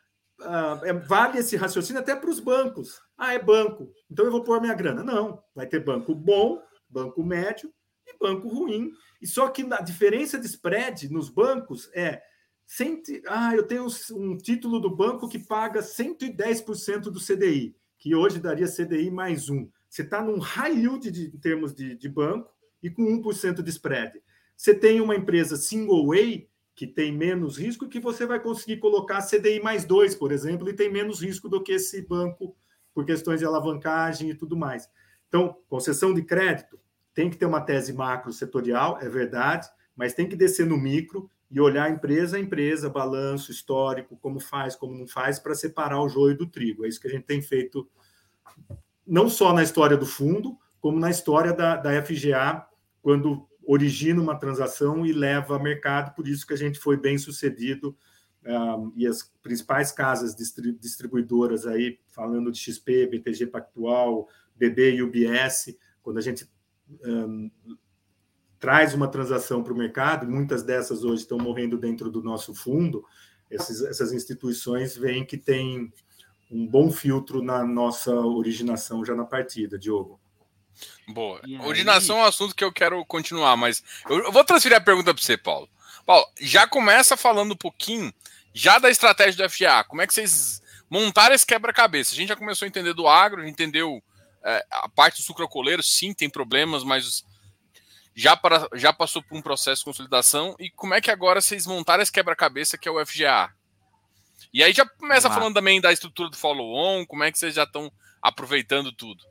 C: uh, vale esse raciocínio até para os bancos. Ah, é banco, então eu vou pôr minha grana. Não, vai ter banco bom, banco médio e banco ruim. E só que a diferença de spread nos bancos é. Cento, ah, eu tenho um título do banco que paga 110% do CDI, que hoje daria CDI mais um. Você está num high yield de, em termos de, de banco e com 1% de spread. Você tem uma empresa single way que tem menos risco, que você vai conseguir colocar CDI mais dois, por exemplo, e tem menos risco do que esse banco por questões de alavancagem e tudo mais. Então, concessão de crédito tem que ter uma tese macro setorial, é verdade, mas tem que descer no micro e olhar empresa a empresa, balanço histórico, como faz, como não faz, para separar o joio do trigo. É isso que a gente tem feito, não só na história do fundo, como na história da, da FGA, quando origina uma transação e leva a mercado, por isso que a gente foi bem sucedido um, e as principais casas distribuidoras aí, falando de XP, BTG Pactual, BB e UBS, quando a gente um, traz uma transação para o mercado, muitas dessas hoje estão morrendo dentro do nosso fundo, esses, essas instituições veem que tem um bom filtro na nossa originação já na partida, Diogo.
A: Boa. Originação é um assunto que eu quero continuar, mas eu vou transferir a pergunta para você, Paulo. Paulo, já começa falando um pouquinho já da estratégia do FGA. Como é que vocês montaram esse quebra-cabeça? A gente já começou a entender do agro, a gente entendeu é, a parte do sucrocoleiro, sim, tem problemas, mas já, para, já passou por um processo de consolidação. E como é que agora vocês montaram esse quebra-cabeça que é o FGA? E aí já começa falando também da estrutura do follow-on, como é que vocês já estão aproveitando tudo.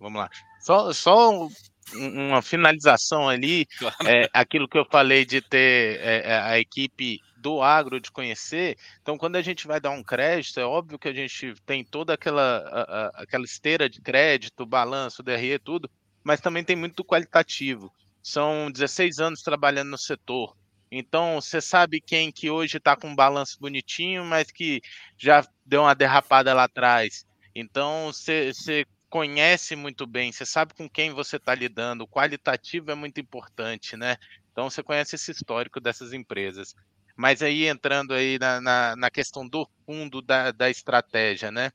B: Vamos lá. Só, só uma finalização ali, claro. é, aquilo que eu falei de ter é, é, a equipe do agro de conhecer. Então, quando a gente vai dar um crédito, é óbvio que a gente tem toda aquela, a, a, aquela esteira de crédito, balanço, DRE, tudo, mas também tem muito qualitativo. São 16 anos trabalhando no setor. Então, você sabe quem que hoje está com um balanço bonitinho, mas que já deu uma derrapada lá atrás. Então, você conhece muito bem, você sabe com quem você está lidando. O qualitativo é muito importante, né? Então, você conhece esse histórico dessas empresas. Mas aí, entrando aí na, na, na questão do fundo da, da estratégia, né?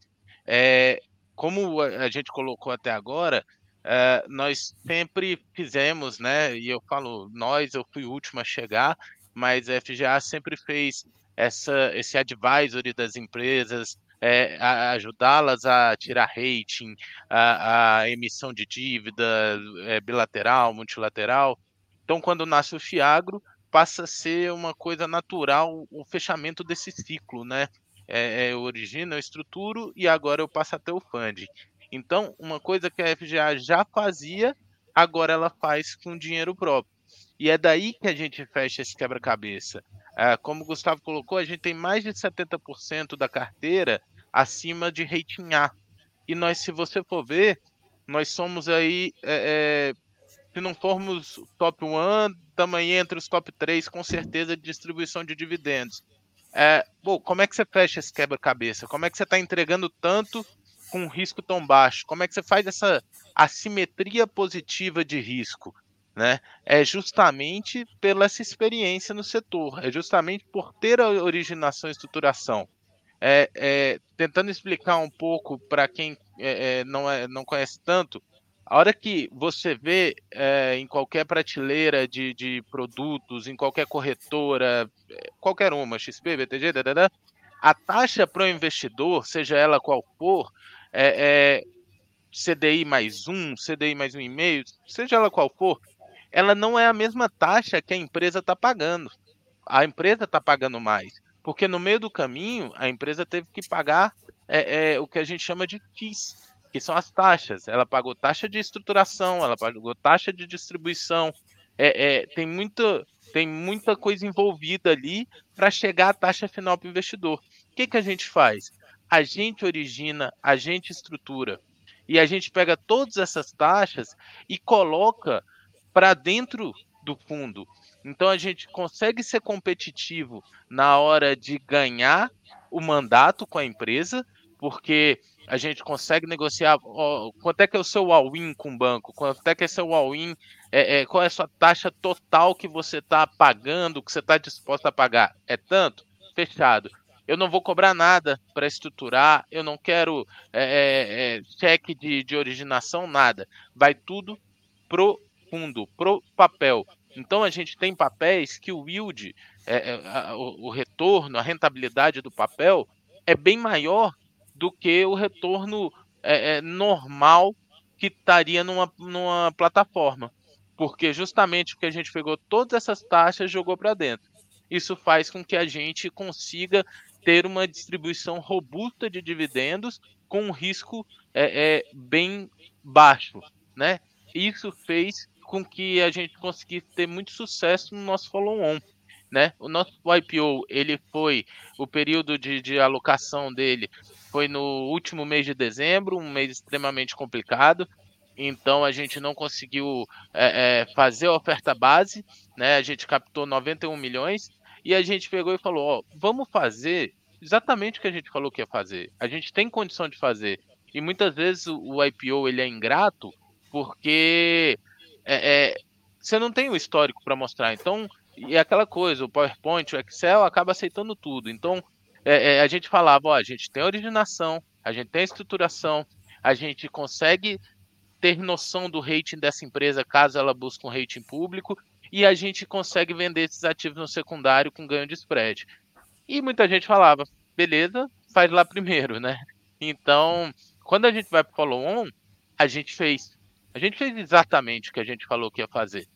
B: É, como a gente colocou até agora, Uh, nós sempre fizemos, né? E eu falo nós, eu fui o último a chegar, mas a FGA sempre fez essa, esse advisory das empresas, é, ajudá-las a tirar rating, a, a emissão de dívida é, bilateral, multilateral. Então, quando nasce o Fiagro, passa a ser uma coisa natural o fechamento desse ciclo, né? É, é, origina, eu estruturo e agora eu passo a ter o funding. Então, uma coisa que a FGA já fazia, agora ela faz com dinheiro próprio. E é daí que a gente fecha esse quebra-cabeça. É, como o Gustavo colocou, a gente tem mais de 70% da carteira acima de rating A. E nós, se você for ver, nós somos aí, é, é, se não formos top 1, também entre os top 3, com certeza, de distribuição de dividendos. É, bom, como é que você fecha esse quebra-cabeça? Como é que você está entregando tanto com um risco tão baixo? Como é que você faz essa assimetria positiva de risco? Né? É justamente pela essa experiência no setor, é justamente por ter a originação e estruturação. É, é, tentando explicar um pouco para quem é, é, não, é, não conhece tanto, a hora que você vê é, em qualquer prateleira de, de produtos, em qualquer corretora, qualquer uma, XP, BTG, dadada, a taxa para o investidor, seja ela qual for, é, CDI mais um, CDI mais um e meio, seja ela qual for, ela não é a mesma taxa que a empresa está pagando. A empresa está pagando mais. Porque no meio do caminho, a empresa teve que pagar é, é, o que a gente chama de FIIs, que são as taxas. Ela pagou taxa de estruturação, ela pagou taxa de distribuição. É, é tem, muita, tem muita coisa envolvida ali para chegar à taxa final para o investidor. O que, que a gente faz? a gente origina, a gente estrutura. E a gente pega todas essas taxas e coloca para dentro do fundo. Então a gente consegue ser competitivo na hora de ganhar o mandato com a empresa, porque a gente consegue negociar ó, quanto é que é o seu all-in com o banco, quanto é que é seu all-in, é, é, qual é a sua taxa total que você está pagando, que você está disposto a pagar. É tanto? Fechado eu não vou cobrar nada para estruturar, eu não quero é, é, é, cheque de, de originação, nada. Vai tudo pro fundo, pro papel. Então a gente tem papéis que o yield, é, é a, o, o, retorno, a rentabilidade do papel é bem maior do que o retorno é, é normal que estaria numa, numa plataforma. Porque justamente porque a gente pegou todas essas taxas e jogou para dentro. Isso faz com que a gente consiga ter uma distribuição robusta de dividendos com um risco é, é, bem baixo, né? Isso fez com que a gente conseguisse ter muito sucesso no nosso follow-on, né? O nosso IPO, ele foi, o período de, de alocação dele foi no último mês de dezembro, um mês extremamente complicado, então a gente não conseguiu é, é, fazer a oferta base, né? A gente captou 91 milhões, e a gente pegou e falou: ó, vamos fazer exatamente o que a gente falou que ia fazer. A gente tem condição de fazer. E muitas vezes o, IPO ele é ingrato porque é, é, você não tem o histórico para mostrar. Então, E é aquela coisa, o PowerPoint, o Excel acaba aceitando tudo. Então, é, é, a gente falava, ó, a gente tem originação, a gente tem estruturação, a gente consegue ter noção do rating dessa empresa caso ela busque um rating público e a gente consegue vender esses ativos no secundário com ganho de spread. E muita gente falava, beleza, faz lá primeiro, né? Então, quando a gente vai para o follow-on, a gente fez. A gente fez exatamente o que a gente falou que ia fazer.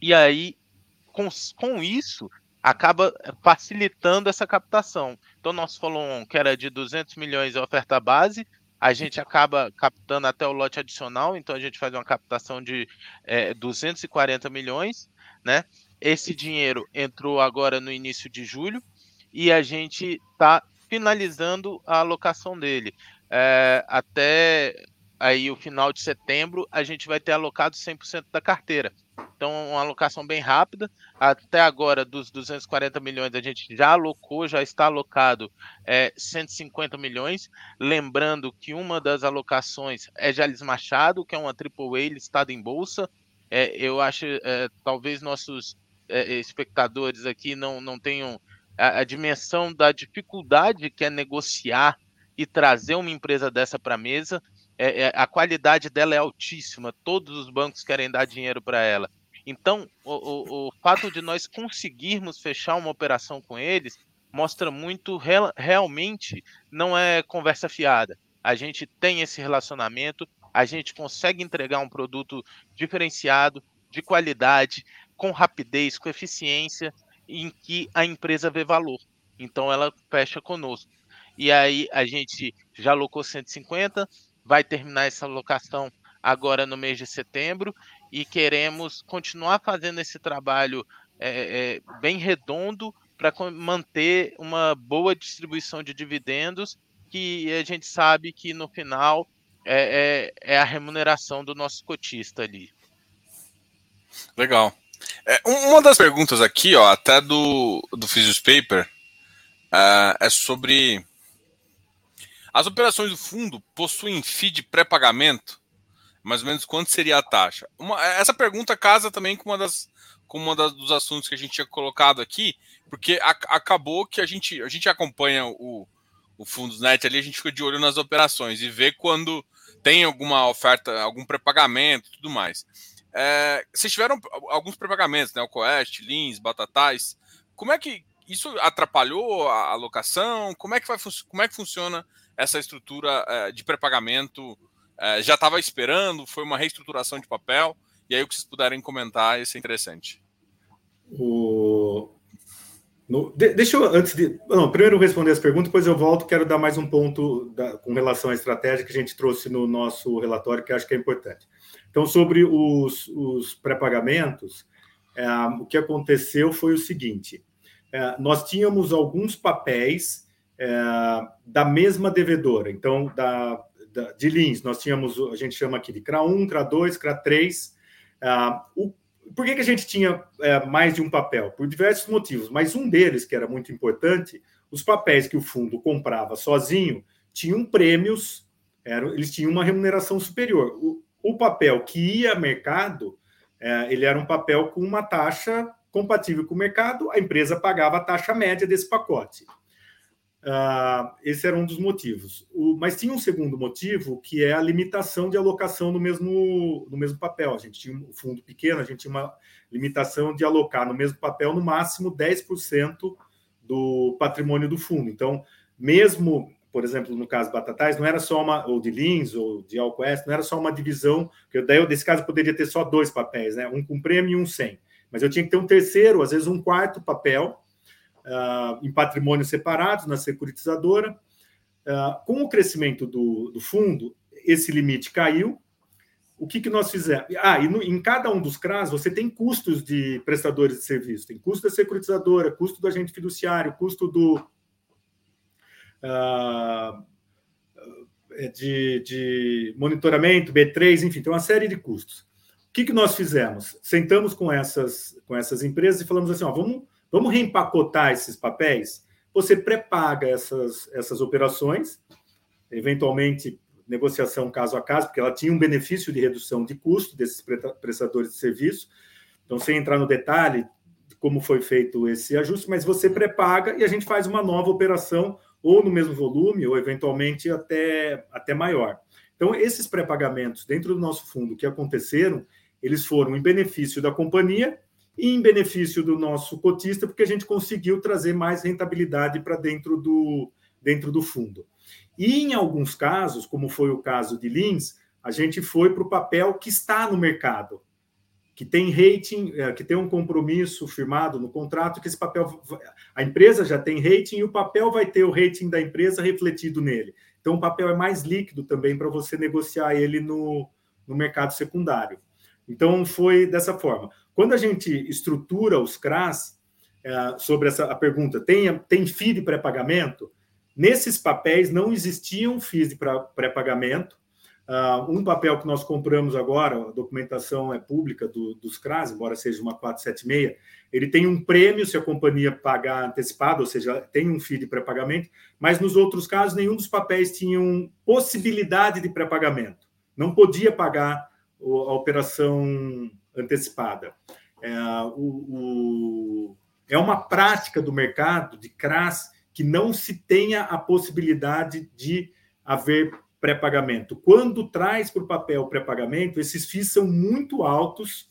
B: E aí, com, com isso, acaba facilitando essa captação. Então, nosso follow-on, que era de 200 milhões de oferta base, a gente acaba captando até o lote adicional, então a gente faz uma captação de é, 240 milhões, né? Esse dinheiro entrou agora no início de julho e a gente está finalizando a alocação dele. É, até aí o final de setembro a gente vai ter alocado 100% da carteira. Então, uma alocação bem rápida. Até agora, dos 240 milhões, a gente já alocou, já está alocado é, 150 milhões. Lembrando que uma das alocações é Jales Machado, que é uma AAA listada em bolsa. É, eu acho, é, talvez nossos é, espectadores aqui não, não tenham a, a dimensão da dificuldade que é negociar e trazer uma empresa dessa para a mesa. É, é, a qualidade dela é altíssima, todos os bancos querem dar dinheiro para ela. Então, o, o, o, fato de nós conseguirmos fechar uma operação com eles mostra muito, real, realmente, não é conversa fiada. A gente tem esse relacionamento, a gente consegue entregar um produto diferenciado, de qualidade, com rapidez, com eficiência, em que a empresa vê valor. Então, ela fecha conosco. E aí, a gente já alocou 150, vai terminar essa locação agora no mês de setembro e queremos continuar fazendo esse trabalho é, é, bem redondo para manter uma boa distribuição de dividendos que a gente sabe que no final é, é, é a remuneração do nosso cotista ali.
A: Legal. É, uma das perguntas aqui, ó, até do, do Physios Paper, uh, é sobre as operações do fundo possuem FII de pré-pagamento? Mais ou menos quanto seria a taxa? Uma, essa pergunta casa também com uma das com uma das, dos assuntos que a gente tinha colocado aqui, porque a, acabou que a gente a gente acompanha o, o Fundos Net ali, a gente fica de olho nas operações e vê quando tem alguma oferta, algum pré-pagamento, tudo mais. É, vocês tiveram alguns pré-pagamentos, né? O Coest, Lins, Batatais. Como é que isso atrapalhou a alocação? Como é que vai como é que funciona essa estrutura é, de pré-pagamento é, já estava esperando? Foi uma reestruturação de papel? E aí, o que vocês puderem comentar, isso é interessante.
C: O... No, de, deixa eu, antes de. Não, primeiro responder as perguntas, depois eu volto. Quero dar mais um ponto da, com relação à estratégia que a gente trouxe no nosso relatório, que acho que é importante. Então, sobre os, os pré-pagamentos, é, o que aconteceu foi o seguinte: é, nós tínhamos alguns papéis é, da mesma devedora. Então, da, da, de Lins, nós tínhamos, a gente chama aqui de CRA 1, CRA 2, CRA 3. É, o, por que, que a gente tinha é, mais de um papel? Por diversos motivos, mas um deles, que era muito importante, os papéis que o fundo comprava sozinho tinham prêmios, eles tinham uma remuneração superior. O, o papel que ia ao mercado, é, ele era um papel com uma taxa compatível com o mercado, a empresa pagava a taxa média desse pacote. Uh, esse era um dos motivos. O, mas tinha um segundo motivo, que é a limitação de alocação no mesmo, no mesmo papel. A gente tinha um fundo pequeno, a gente tinha uma limitação de alocar no mesmo papel no máximo 10% do patrimônio do fundo. Então, mesmo, por exemplo, no caso Batatais, não era só uma, ou de Lins, ou de Alquest, não era só uma divisão, que daí, nesse caso, poderia ter só dois papéis, né? um com prêmio e um sem. Mas eu tinha que ter um terceiro, às vezes um quarto papel, uh, em patrimônios separados na securitizadora. Uh, com o crescimento do, do, fundo, esse limite caiu. O que, que nós fizemos? Ah, e no, em cada um dos CRAS você tem custos de prestadores de serviço. Tem custo da securitizadora, custo do agente fiduciário, custo do. Uh, de, de, monitoramento, B3, enfim, tem uma série de custos. O que, que nós fizemos? Sentamos com essas, com essas empresas e falamos assim: ó, vamos Vamos reempacotar esses papéis? Você pré-paga essas, essas operações, eventualmente negociação caso a caso, porque ela tinha um benefício de redução de custo desses prestadores de serviço. Então, sem entrar no detalhe como foi feito esse ajuste, mas você pré-paga e a gente faz uma nova operação, ou no mesmo volume, ou eventualmente até, até maior. Então, esses pré-pagamentos dentro do nosso fundo que aconteceram, eles foram em benefício da companhia em benefício do nosso cotista, porque a gente conseguiu trazer mais rentabilidade para dentro do, dentro do fundo. E em alguns casos, como foi o caso de Lins, a gente foi para o papel que está no mercado, que tem rating, é, que tem um compromisso firmado no contrato, que esse papel, a empresa já tem rating e o papel vai ter o rating da empresa refletido nele. Então, o papel é mais líquido também para você negociar ele no, no mercado secundário. Então, foi dessa forma. Quando a gente estrutura os CRAS, é, sobre essa a pergunta, tem, tem FII de pré-pagamento? Nesses papéis não existiam FIIs de pré-pagamento. Uh, um papel que nós compramos agora, a documentação é pública do, dos CRAS, embora seja uma 476, ele tem um prêmio se a companhia pagar antecipado, ou seja, tem um FII de pré-pagamento, mas nos outros casos, nenhum dos papéis tinha possibilidade de pré-pagamento. Não podia pagar a operação antecipada. É, o, o, é uma prática do mercado de CRAS que não se tenha a possibilidade de haver pré-pagamento. Quando traz para o papel pré-pagamento, esses FIIs são muito altos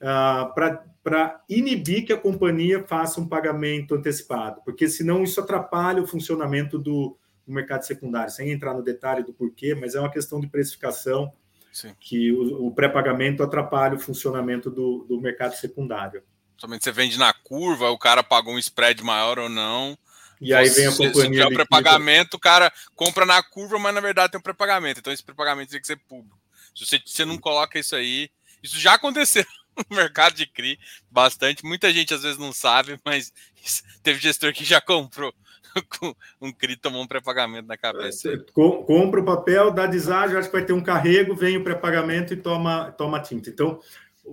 C: uh, para inibir que a companhia faça um pagamento antecipado, porque senão isso atrapalha o funcionamento do, do mercado secundário, sem entrar no detalhe do porquê, mas é uma questão de precificação Sim. que o, o pré-pagamento atrapalha o funcionamento do, do mercado secundário.
A: Somente você vende na curva, o cara pagou um spread maior ou não.
C: E aí vem a companhia. Se tiver
A: o pré-pagamento, o cara compra na curva, mas na verdade tem um pré-pagamento. Então esse pré-pagamento tem que ser público. Se você, você não coloca isso aí, isso já aconteceu [LAUGHS] no mercado de CRI bastante. Muita gente às vezes não sabe, mas [LAUGHS] teve gestor que já comprou [LAUGHS] um CRI tomou um pré-pagamento na cabeça.
C: Você compra o papel, dá deságio, acho que vai ter um carrego, vem o pré-pagamento e toma, toma tinta. Então,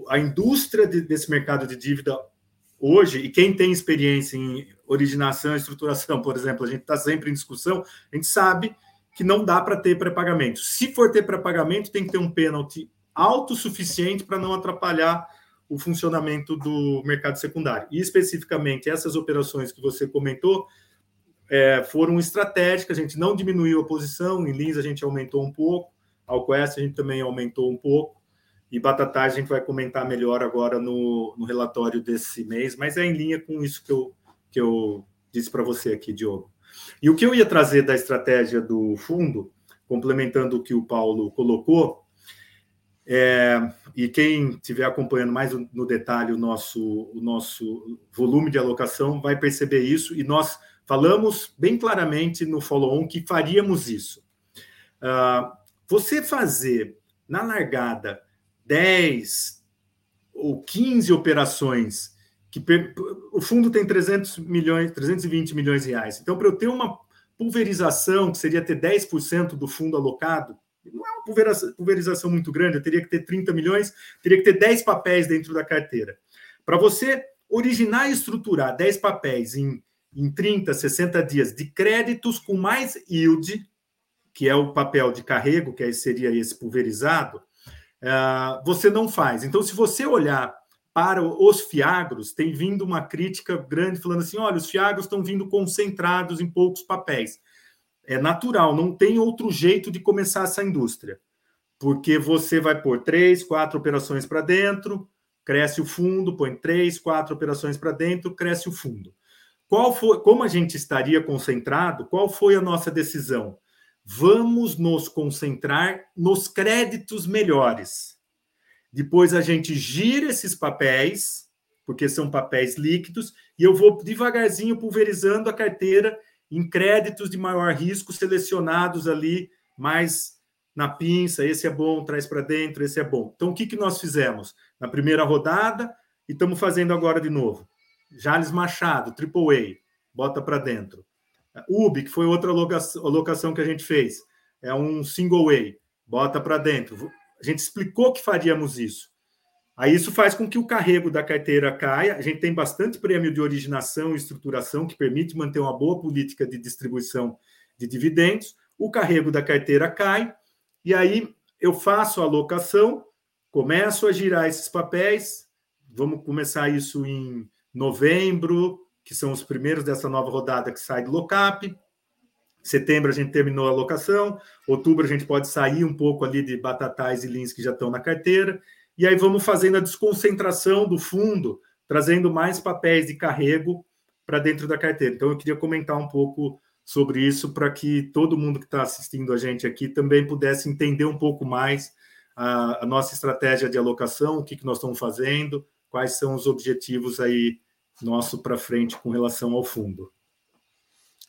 C: a indústria de, desse mercado de dívida hoje, e quem tem experiência em originação e estruturação, por exemplo, a gente está sempre em discussão, a gente sabe que não dá para ter pré-pagamento. Se for ter pré-pagamento, tem que ter um pênalti alto suficiente para não atrapalhar o funcionamento do mercado secundário. E especificamente essas operações que você comentou é, foram estratégicas, a gente não diminuiu a posição, em Lins a gente aumentou um pouco, Alquest a gente também aumentou um pouco, e Batatais a gente vai comentar melhor agora no, no relatório desse mês, mas é em linha com isso que eu, que eu disse para você aqui, Diogo. E o que eu ia trazer da estratégia do fundo, complementando o que o Paulo colocou, é, e quem estiver acompanhando mais no detalhe o nosso, o nosso volume de alocação vai perceber isso, e nós falamos bem claramente no follow-on que faríamos isso. Uh, você fazer na largada 10 ou 15 operações que o fundo tem 300 milhões, 320 milhões de reais. Então, para eu ter uma pulverização, que seria ter 10% do fundo alocado, não é uma pulverização, muito grande, eu teria que ter 30 milhões, teria que ter 10 papéis dentro da carteira. Para você originar e estruturar 10 papéis em, em 30, 60 dias de créditos com mais yield, que é o papel de carrego, que seria esse pulverizado, uh, você não faz. Então, se você olhar para os fiagros, tem vindo uma crítica grande falando assim: olha, os fiagros estão vindo concentrados em poucos papéis. É natural, não tem outro jeito de começar essa indústria, porque você vai pôr três, quatro operações para dentro, cresce o fundo, põe três, quatro operações para dentro, cresce o fundo. Qual foi, como a gente estaria concentrado? Qual foi a nossa decisão? Vamos nos concentrar nos créditos melhores. Depois a gente gira esses papéis, porque são papéis líquidos, e eu vou devagarzinho pulverizando a carteira em créditos de maior risco selecionados ali mais na pinça, esse é bom, traz para dentro, esse é bom. Então, o que, que nós fizemos? Na primeira rodada, e estamos fazendo agora de novo. Jales Machado, AAA, bota para dentro. UB, que foi outra alocação que a gente fez, é um single way, bota para dentro. A gente explicou que faríamos isso. Aí isso faz com que o carrego da carteira caia. A gente tem bastante prêmio de originação e estruturação que permite manter uma boa política de distribuição de dividendos. O carrego da carteira cai e aí eu faço a alocação, começo a girar esses papéis. Vamos começar isso em novembro, que são os primeiros dessa nova rodada que sai do lockup. Setembro a gente terminou a alocação, outubro a gente pode sair um pouco ali de batatais e lins que já estão na carteira, e aí vamos fazendo a desconcentração do fundo, trazendo mais papéis de carrego para dentro da carteira. Então eu queria comentar um pouco sobre isso para que todo mundo que está assistindo a gente aqui também pudesse entender um pouco mais a, a nossa estratégia de alocação, o que, que nós estamos fazendo, quais são os objetivos aí nosso para frente com relação ao fundo.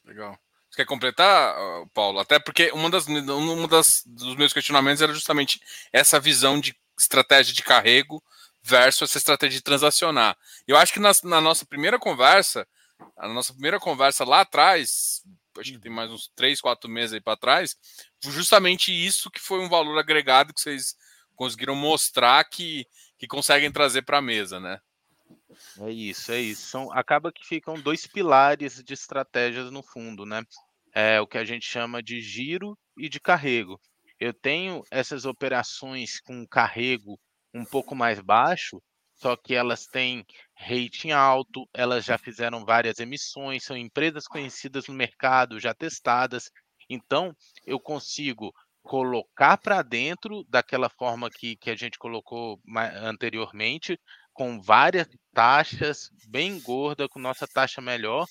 A: Legal. Você quer completar, Paulo? Até porque uma das, uma das dos meus questionamentos era justamente essa visão de estratégia de carrego versus essa estratégia de transacionar. Eu acho que na, na nossa primeira conversa, a nossa primeira conversa lá atrás, acho que tem mais uns três, quatro meses aí para trás, justamente isso que foi um valor agregado que vocês conseguiram mostrar que, que conseguem trazer para a mesa, né?
B: É isso, é isso. São, acaba que ficam dois pilares de estratégias no fundo, né? É o que a gente chama de giro e de carrego. Eu tenho essas operações com carrego um pouco mais baixo, só que elas têm rating alto, elas já fizeram várias emissões, são empresas conhecidas no mercado, já testadas. Então, eu consigo colocar para dentro daquela forma que, que a gente colocou anteriormente, com várias taxas, bem gorda, com nossa taxa melhor,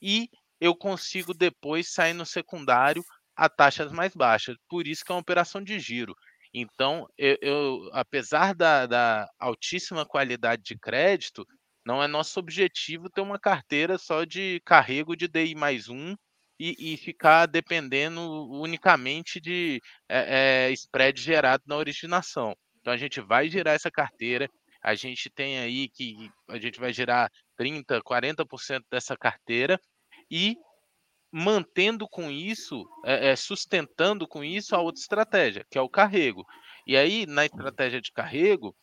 B: e eu consigo depois sair no secundário a taxas mais baixas. Por isso que é uma operação de giro. Então, eu, eu apesar da, da, altíssima qualidade de crédito, não é nosso objetivo ter uma carteira só de carrego de DI mais um e, e ficar dependendo unicamente de é, é, spread gerado na originação. Então, a gente vai gerar essa carteira, a gente tem aí que a gente vai gerar 30%, 40% dessa carteira e mantendo com isso, é, sustentando com isso a outra estratégia, que é o carrego. E aí, na estratégia de carrego,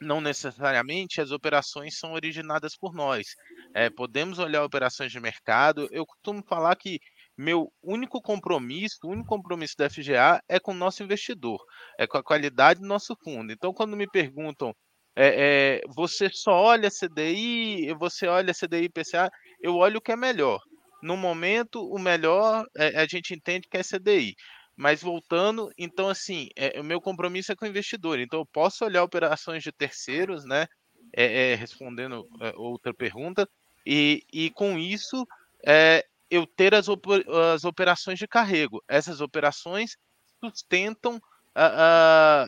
B: não necessariamente as operações são originadas por nós. É, podemos olhar operações de mercado. Eu costumo falar que meu único compromisso, o único compromisso da FGA é com o nosso investidor, é com a qualidade do nosso fundo. Então, quando me perguntam é, é, você só olha CDI, você olha CDI PCA, eu olho o que é melhor. No momento, o melhor é, a gente entende que é CDI. Mas voltando, então assim, é, o meu compromisso é com o investidor. Então eu posso olhar operações de terceiros, né? É, é, respondendo é, outra pergunta, e, e com isso eu ter as, op as operações de carrego. Essas operações sustentam a, a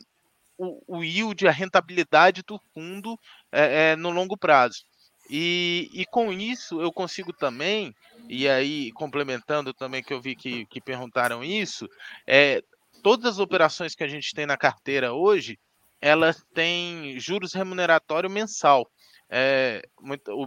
B: o, o yield, a rentabilidade do fundo é, é, no longo prazo. E, e com isso eu consigo também, e aí complementando também que eu vi que, que perguntaram isso, é, todas as operações que a gente tem na carteira hoje, elas têm juros remuneratório mensal. É,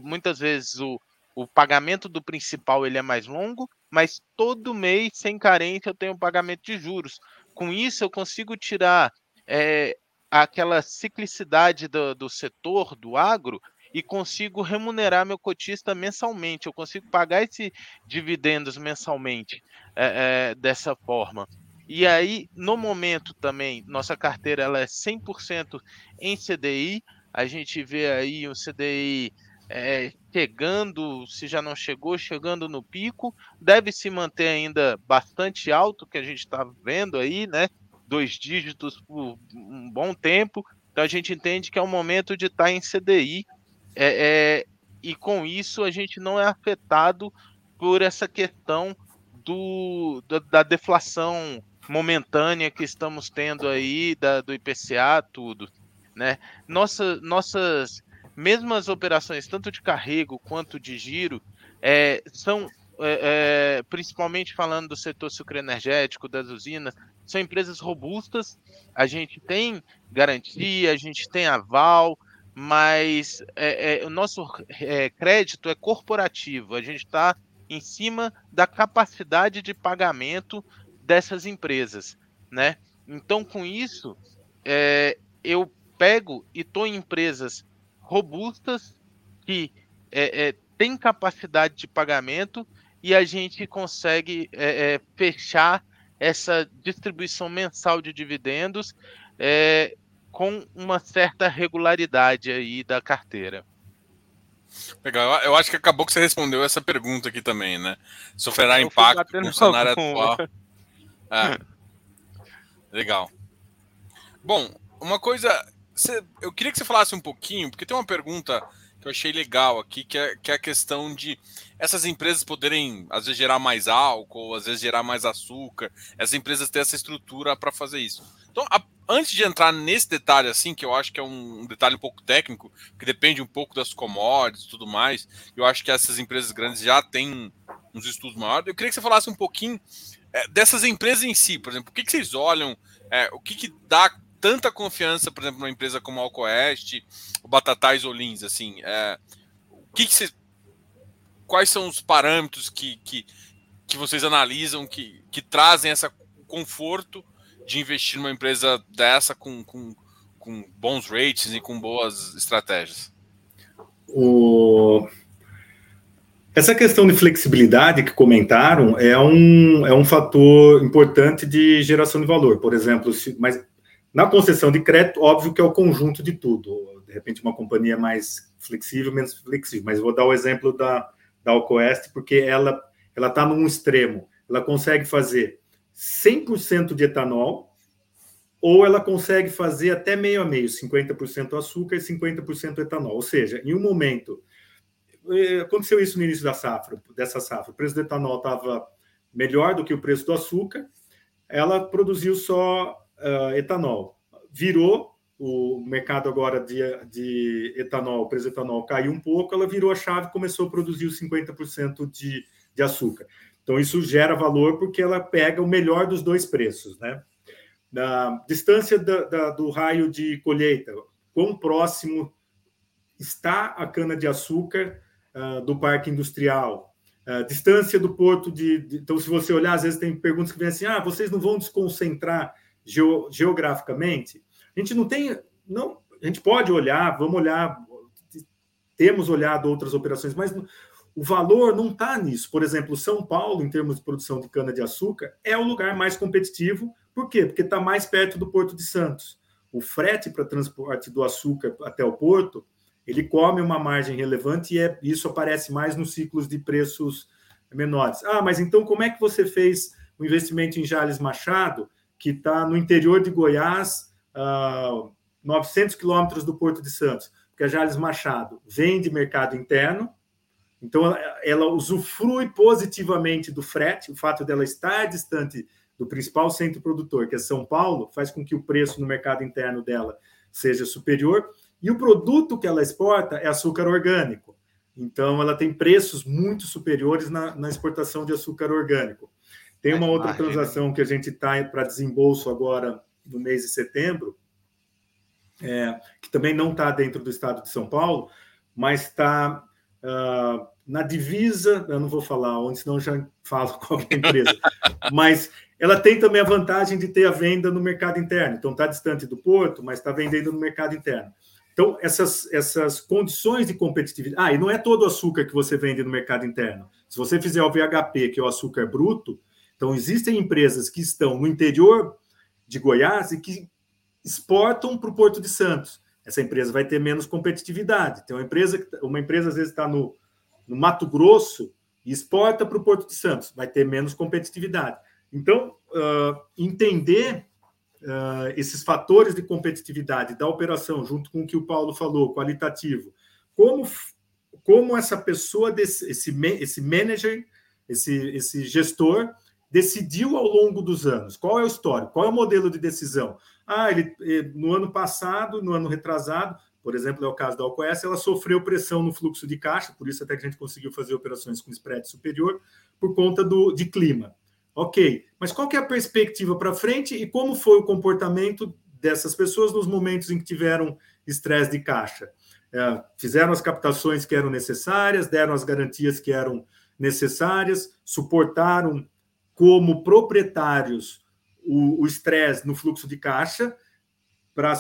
B: muitas vezes o, o pagamento do principal ele é mais longo, mas todo mês, sem carência, eu tenho pagamento de juros. Com isso, eu consigo tirar é, aquela ciclicidade do, do setor, do agro, e consigo remunerar meu cotista mensalmente. Eu consigo pagar esses dividendos mensalmente é, é, dessa forma. E aí, no momento também, nossa carteira ela é 100% em CDI. A gente vê aí o CDI é, chegando, se já não chegou, chegando no pico. Deve se manter ainda bastante alto, que a gente está vendo aí, né? dois dígitos por um bom tempo. Então a gente entende que é o momento de estar tá em CDI é, é, e com isso a gente não é afetado por essa questão do, da, da deflação momentânea que estamos tendo aí da, do IPCA, tudo. Né? Nossa, nossas mesmas operações, tanto de carrego quanto de giro, é, são é, é, principalmente falando do setor sucroenergético, das usinas, são empresas robustas, a gente tem garantia, a gente tem aval, mas é, é, o nosso é, crédito é corporativo, a gente está em cima da capacidade de pagamento dessas empresas, né? Então, com isso, é, eu pego e estou em empresas robustas que é, é, têm capacidade de pagamento e a gente consegue fechar essa distribuição mensal de dividendos é, com uma certa regularidade aí da carteira.
A: Legal. Eu acho que acabou que você respondeu essa pergunta aqui também, né? Sofrerá impacto no cenário atual. É. Legal. Bom, uma coisa. eu queria que você falasse um pouquinho, porque tem uma pergunta que eu achei legal aqui, que é, que é a questão de essas empresas poderem, às vezes, gerar mais álcool, às vezes gerar mais açúcar, essas empresas têm essa estrutura para fazer isso. Então, a, antes de entrar nesse detalhe, assim, que eu acho que é um, detalhe um pouco técnico, que depende um pouco das commodities e tudo mais, eu acho que essas empresas grandes já têm uns estudos maiores. Eu queria que você falasse um pouquinho é, dessas empresas em si, por exemplo, o que, que vocês olham, é, o que, que dá tanta confiança, por exemplo, numa empresa como a Alcoeste, o Batatais ou Lins, assim, é, o que, que quais são os parâmetros que, que, que vocês analisam que, que trazem esse conforto de investir numa empresa dessa com, com, com bons rates e com boas estratégias?
C: O... Essa questão de flexibilidade que comentaram é um, é um fator importante de geração de valor. Por exemplo, se, mas na concessão de crédito, óbvio que é o conjunto de tudo. De repente, uma companhia mais flexível, menos flexível. Mas vou dar o exemplo da, da Alcoeste, porque ela ela está num extremo. Ela consegue fazer 100% de etanol, ou ela consegue fazer até meio a meio, 50% açúcar e 50% etanol. Ou seja, em um momento, eh, aconteceu isso no início da safra, dessa safra, o preço do etanol estava melhor do que o preço do açúcar, ela produziu só uh, etanol. Virou o mercado agora de, de etanol, o preço do etanol caiu um pouco, ela virou a chave e começou a produzir os 50% de, de açúcar. Então, isso gera valor porque ela pega o melhor dos dois preços, né? Da distância da, da, do raio de colheita, quão próximo está a cana-de-açúcar uh, do parque industrial, uh, distância do porto de, de, Então, se você olhar, às vezes tem perguntas que vêm assim: ah, vocês não vão desconcentrar geograficamente, a gente não tem, não, a gente pode olhar, vamos olhar, temos olhado outras operações, mas o valor não está nisso. Por exemplo, São Paulo, em termos de produção de cana-de-açúcar, é o lugar mais competitivo. Por quê? Porque está mais perto do Porto de Santos. O frete para transporte do açúcar até o porto, ele come uma margem relevante e é, isso aparece mais nos ciclos de preços menores. Ah, mas então como é que você fez o investimento em Jales Machado? que está no interior de Goiás, uh, 900 quilômetros do Porto de Santos, porque a Jales Machado vende mercado interno, então ela, ela usufrui positivamente do frete, o fato dela estar distante do principal centro produtor, que é São Paulo, faz com que o preço no mercado interno dela seja superior, e o produto que ela exporta é açúcar orgânico. Então, ela tem preços muito superiores na, na exportação de açúcar orgânico. Tem uma outra transação que a gente está para desembolso agora no mês de setembro, é, que também não está dentro do estado de São Paulo, mas está uh, ah, na divisa, eu não vou falar onde, senão já falo [LAUGHS] qual é a empresa, mas ela tem também a vantagem de ter a venda no mercado interno. Então, está distante do porto, mas está vendendo no mercado interno. Então, essas, essas condições de competitividade. Ah, e não é todo o açúcar que você vende no mercado interno. Se você fizer o VHP, que é o açúcar bruto, então, existem empresas que estão no interior de Goiás e que exportam para o Porto de Santos. Essa empresa vai ter menos competitividade. Tem uma empresa, uma empresa às vezes está no, no Mato Grosso e exporta para o Porto de Santos, vai ter menos competitividade. Então, uh, entender uh, esses fatores de competitividade da operação, junto com o que o Paulo falou, qualitativo, como, como essa pessoa, desse, esse, esse manager, esse, esse gestor, decidiu ao longo dos anos? Qual é o histórico? Qual é o modelo de decisão? Ah, ele eh, no ano passado, no ano retrasado, por exemplo, é o caso da OCS, ela sofreu pressão no fluxo de caixa, por isso até que a gente conseguiu fazer operações com spread superior, por conta do, de clima. Ok, mas qual que é a perspectiva para frente e como foi o comportamento dessas pessoas nos momentos em que tiveram estresse de caixa? É, fizeram as captações que eram necessárias, deram as garantias que eram necessárias, suportaram como proprietários o estresse no fluxo de caixa para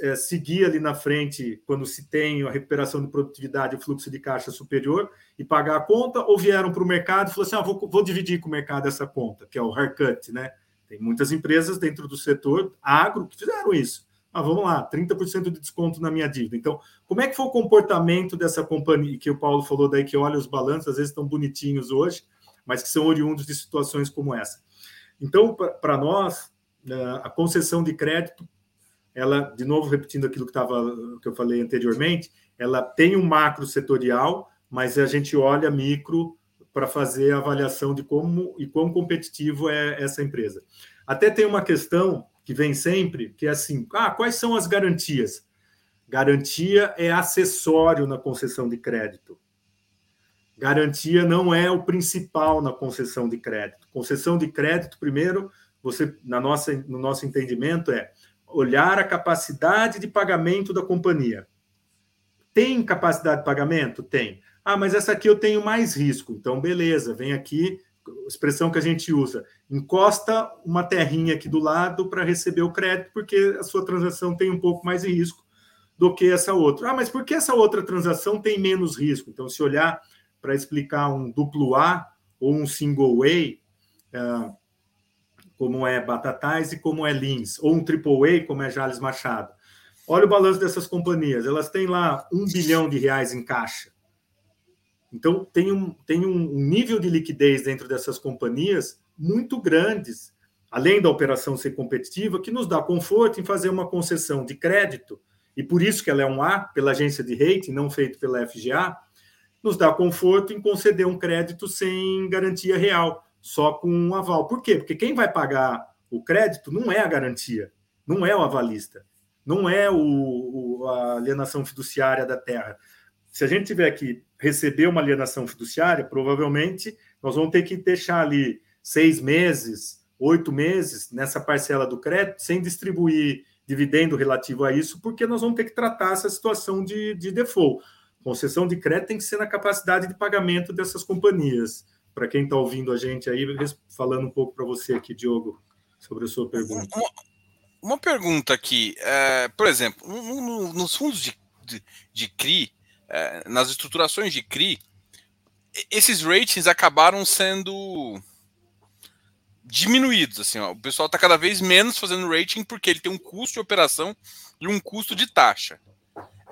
C: é, seguir ali na frente quando se tem a recuperação de produtividade, o fluxo de caixa superior e pagar a conta, ou vieram para o mercado e falaram assim: ah, vou, vou dividir com o mercado essa conta, que é o haircut, né? Tem muitas empresas dentro do setor agro que fizeram isso. Ah, vamos lá, 30% de desconto na minha dívida. Então, como é que foi o comportamento dessa companhia que o Paulo falou daí, que olha os balanços, às vezes estão bonitinhos hoje, mas que são oriundos de situações como essa. Então, para nós, né, a concessão de crédito, ela, de novo repetindo aquilo que, tava, que eu falei anteriormente, ela tem um macro setorial, mas a gente olha micro para fazer a avaliação de como e quão competitivo é essa empresa. Até tem uma questão que vem sempre, que é assim: ah, quais são as garantias? Garantia é acessório na concessão de crédito. Garantia não é o principal na concessão de crédito. Concessão de crédito, primeiro, você, na nossa, no nosso entendimento, é olhar a capacidade de pagamento da companhia. Tem capacidade de pagamento? Tem. Ah, mas essa aqui eu tenho mais risco. Então, beleza, vem aqui, expressão que a gente usa, encosta uma terrinha aqui do lado para receber o crédito, porque a sua transação tem um pouco mais de risco do que essa outra. Ah, mas por que essa outra transação tem menos risco? Então, se olhar para explicar um duplo A ou um single A, uh, como é Batatais e como é Lins, ou um triple A, como é Jales Machado. Olha o balanço dessas companhias, elas têm lá um bilhão de reais em caixa. Então, tem um, tem um nível de liquidez dentro dessas companhias muito grandes, além da operação ser competitiva, que nos dá conforto em fazer uma concessão de crédito, e por isso que ela é um A, pela agência de rating, não feito pela FGA, nos dá conforto em conceder um crédito sem garantia real, só com um aval. Por quê? Porque quem vai pagar o crédito não é a garantia, não é o avalista, não é o, o a alienação fiduciária da terra se a gente tiver que receber uma alienação fiduciária, provavelmente nós vamos ter que deixar ali seis meses, oito meses nessa parcela do crédito, sem distribuir dividendo relativo a isso, porque nós vamos ter que tratar essa situação de, de default. Concessão de crédito tem que ser na capacidade de pagamento dessas companhias. Para quem está ouvindo a gente aí, falando um pouco para você aqui, Diogo, sobre a sua pergunta.
A: Uma, uma pergunta aqui, é, por exemplo, no, no, nos fundos de, de, de CRI, é, nas estruturações de CRI, esses ratings acabaram sendo diminuídos. Assim, ó. O pessoal está cada vez menos fazendo rating porque ele tem um custo de operação e um custo de taxa.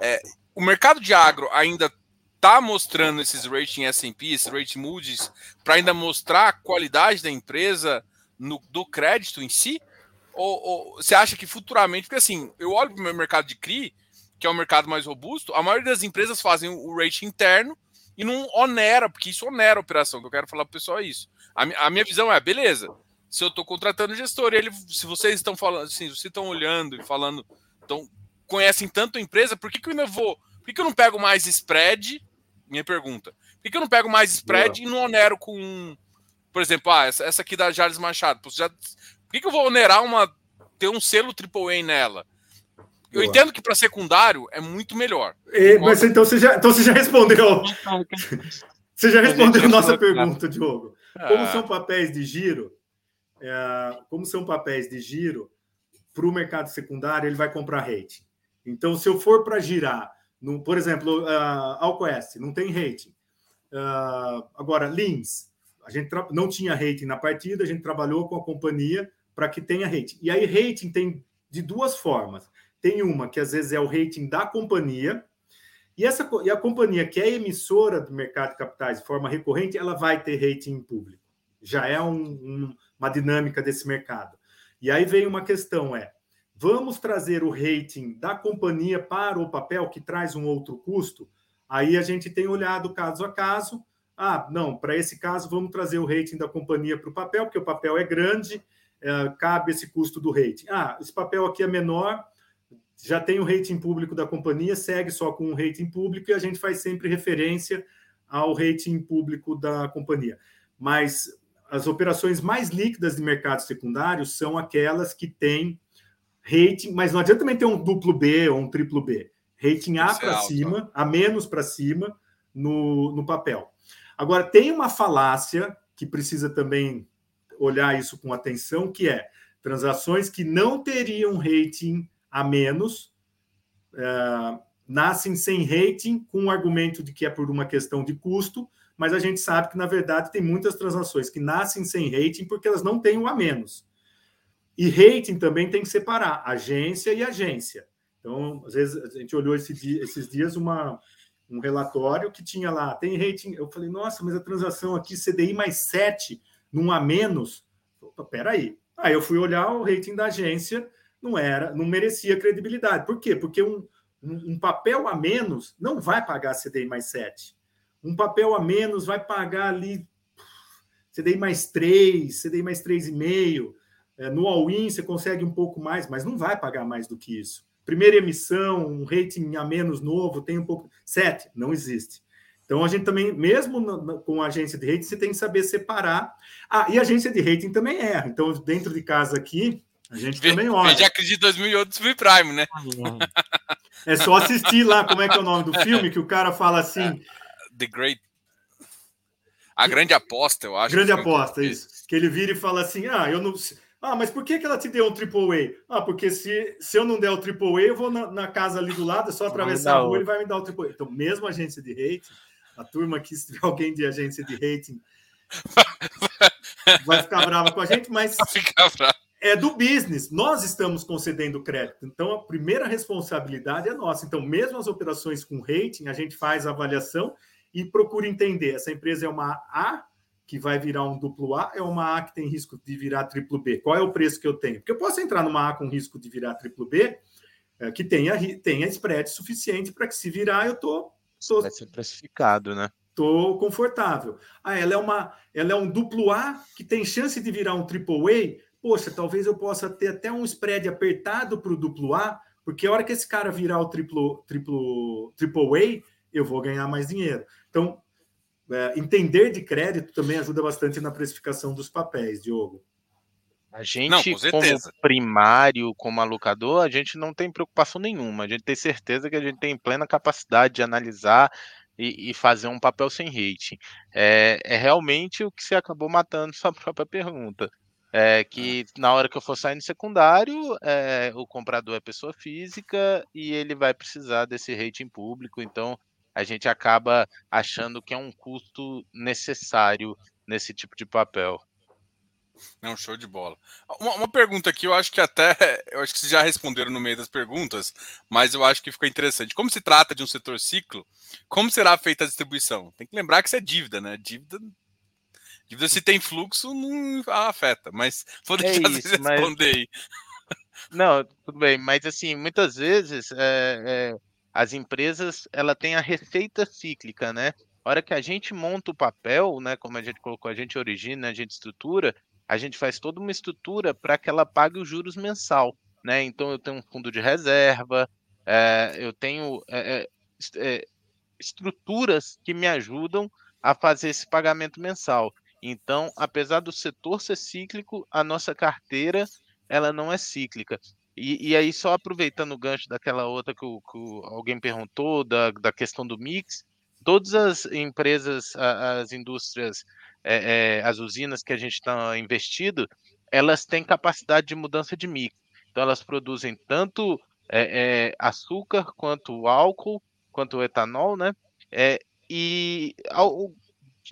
A: É, o mercado de agro ainda está mostrando esses rating S&P, esses rating Moody's, para ainda mostrar a qualidade da empresa no, do crédito em si? Ou, ou, você acha que futuramente, porque assim, eu olho para o meu mercado de CRI, que é o mercado mais robusto, a maioria das empresas fazem o rating interno e não onera, porque isso onera a operação. Que eu quero falar para o pessoal é isso. A, a, minha visão é, beleza, se eu estou contratando gestor, ele, se vocês estão falando, assim, vocês estão olhando e falando, então conhecem tanto a empresa, por que, que eu ainda vou? Por que, que eu não pego mais spread? Minha pergunta. Por que, eu não pego mais spread Boa. e não onero com, por exemplo, ah, essa, essa aqui da Jales Machado? Já, por que, que eu vou onerar uma ter um selo AAA nela? Eu entendo que para secundário é muito melhor.
C: E, mas então você já, então você já respondeu. [LAUGHS] você já respondeu a nossa pergunta, Diogo. Como ah. são papéis de giro, é, como são papéis de giro para o mercado secundário, ele vai comprar rating. Então, se eu for para girar, no, por exemplo, uh, não tem rating. Uh, agora, Lins, a gente não tinha rating na partida, a gente trabalhou com a companhia para que tenha rating. E aí, rating tem de duas formas. Tem uma que às vezes é o rating da companhia, e, essa, e a companhia que é emissora do mercado de capitais de forma recorrente, ela vai ter rating público. Já é um, um, uma dinâmica desse mercado. E aí vem uma questão: é vamos trazer o rating da companhia para o papel, que traz um outro custo? Aí a gente tem olhado caso a caso. Ah, não, para esse caso, vamos trazer o rating da companhia para o papel, porque o papel é grande, é, cabe esse custo do rating. Ah, esse papel aqui é menor, já tem o rating público da companhia, segue só com o rating público e a gente faz sempre referência ao rating público da companhia. Mas as operações mais líquidas de mercado secundário são aquelas que têm rating, mas não adianta também ter um duplo B ou um triplo B. Rating A para cima, A menos para cima no, no papel. Agora, tem uma falácia que precisa também olhar isso com atenção, que é transações que não teriam rating a menos, uh, nascem sem rating, com o argumento de que é por uma questão de custo, mas a gente sabe que, na verdade, tem muitas transações que nascem sem rating porque elas não têm o a menos. E rating também tem que separar agência e agência. Então, às vezes, a gente olhou esse dia, esses dias uma, um relatório que tinha lá, tem rating. Eu falei, nossa, mas a transação aqui, CDI mais 7, num a menos. Peraí. Aí eu fui olhar o rating da agência, não era, não merecia credibilidade. Por quê? Porque um, um, um papel a menos não vai pagar CDI mais 7. Um papel a menos vai pagar ali CDI mais 3, CDI mais 3,5. É, no all-in você consegue um pouco mais, mas não vai pagar mais do que isso. Primeira emissão, um rating a menos novo, tem um pouco. 7, não existe. Então a gente também, mesmo no, com a agência de rating, você tem que saber separar. Ah, e a agência de rating também erra. Então, dentro de casa aqui, a gente Ve, também olha.
A: Já crise de 2008 do Subprime, né?
C: É só assistir lá, como é que é o nome do filme, que o cara fala assim.
A: The Great a grande aposta, eu acho.
C: Grande aposta, isso. Que ele vira e fala assim: ah, eu não. Ah, mas por que, que ela te deu um triple A? Ah, porque se, se eu não der o triple A, eu vou na, na casa ali do lado, é só atravessar a rua, ele vai me dar o triple A. Então, mesmo agência de rating, a turma aqui, se tiver alguém de agência de rating, vai ficar brava com a gente, mas é do business. Nós estamos concedendo crédito. Então, a primeira responsabilidade é nossa. Então, mesmo as operações com rating, a gente faz a avaliação e procure entender: essa empresa é uma A que vai virar um duplo A, é uma A que tem risco de virar triplo B. Qual é o preço que eu tenho? Porque eu posso entrar numa A com risco de virar triplo B, é, que tenha, tenha spread suficiente para que se virar, eu tô, tô
B: vai ser precificado, né?
C: Tô confortável. Ah, ela é uma, ela é um duplo A que tem chance de virar um triple A. Poxa, talvez eu possa ter até um spread apertado para o duplo A, porque a hora que esse cara virar o triplo, triplo, triple A, eu vou ganhar mais dinheiro. Então, é, entender de crédito também ajuda bastante na precificação dos papéis, Diogo.
B: A gente, não, como primário, como alocador, a gente não tem preocupação nenhuma. A gente tem certeza que a gente tem plena capacidade de analisar e, e fazer um papel sem rating. É, é, realmente o que você acabou matando sua [LAUGHS] própria pergunta. É que na hora que eu for sair no secundário, é, o comprador é pessoa física e ele vai precisar desse rating público. Então, a gente acaba achando que é um custo necessário nesse tipo de papel.
A: É um show de bola. Uma, uma, pergunta aqui, eu acho que até. [LAUGHS] Eu acho que vocês já responderam no meio das perguntas, mas eu acho que ficou interessante. Como se trata de um setor ciclo, como será feita a distribuição? Tem que lembrar que isso é dívida, né? Dívida. Dívida, se tem fluxo, não afeta, mas vou é deixar é isso, vocês responder aí.
B: Não, tudo bem, mas assim, muitas vezes é, é as empresas ela tem a receita cíclica, né? A hora que a gente monta o papel, né, como a gente colocou, a gente origina, a gente estrutura, a gente faz toda uma estrutura para que ela pague os juros mensal, né? Então eu tenho um fundo de reserva, é, eu tenho é, é, estruturas que me ajudam a fazer esse pagamento mensal. Então, apesar do setor ser cíclico, a nossa carteira ela não é cíclica. E, e, aí, só aproveitando o gancho daquela outra que, o, que alguém perguntou, da, da questão do mix, todas as empresas, as indústrias, é, é, as usinas que a gente está investido, elas têm capacidade de mudança de mix. Então, elas produzem tanto é, é açúcar, quanto álcool, quanto etanol, né? É, e ao,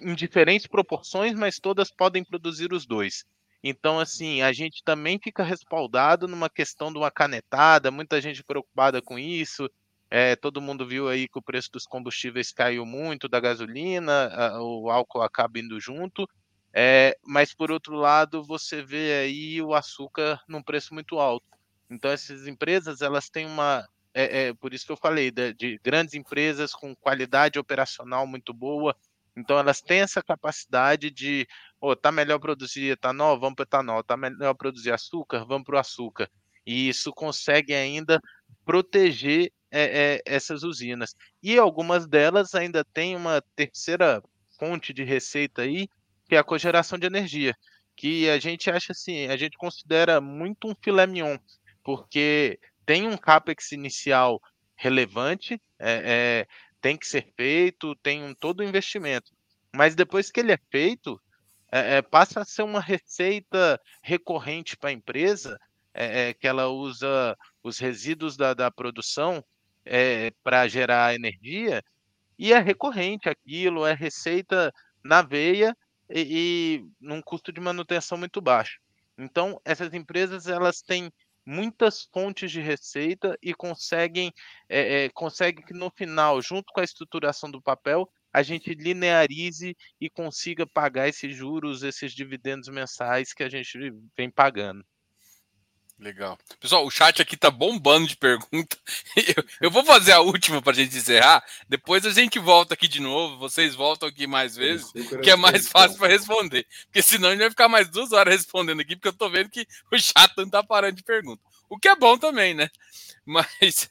B: em diferentes proporções, mas todas podem produzir os dois. Então, assim, a gente também fica respaldado numa questão de uma canetada, muita gente preocupada com isso. É, todo mundo viu aí que o preço dos combustíveis caiu muito, da gasolina, a, o álcool acaba indo junto. É, mas, por outro lado, você vê aí o açúcar num preço muito alto. Então, essas empresas, elas têm uma. É, é por isso que eu falei, de, de grandes empresas com qualidade operacional muito boa, então elas têm essa capacidade de, oh, tá melhor produzir etanol, vamos para etanol, tá melhor produzir açúcar, vamos para o açúcar. E isso consegue ainda proteger é, é, essas usinas. E algumas delas ainda têm uma terceira fonte de receita aí, que é a cogeração de energia, que a gente acha assim, a gente considera muito um filé mignon, porque tem um capex inicial relevante, é, é tem que ser feito, tem um, todo o investimento. Mas depois que ele é feito, é, é, passa a ser uma receita recorrente para a empresa, é, é, que ela usa os resíduos da, da produção é, para gerar energia, e é recorrente aquilo, é receita na veia e, e num custo de manutenção muito baixo. Então, essas empresas elas têm muitas fontes de receita e conseguem, é, é, conseguem que no final, junto com a estruturação do papel, a gente linearize e consiga pagar esses juros, esses dividendos mensais que a gente vem pagando.
A: Legal. Pessoal, o chat aqui tá bombando de perguntas. [LAUGHS] Eu, eu, vou fazer a última para a gente encerrar. Depois a gente volta aqui de novo. Vocês voltam aqui mais vezes, que é mais fácil para responder. Porque senão a gente vai ficar mais duas horas respondendo aqui, porque eu tô vendo que o chat não tá parando de pergunta. O que é bom também, né? [LAUGHS] Mas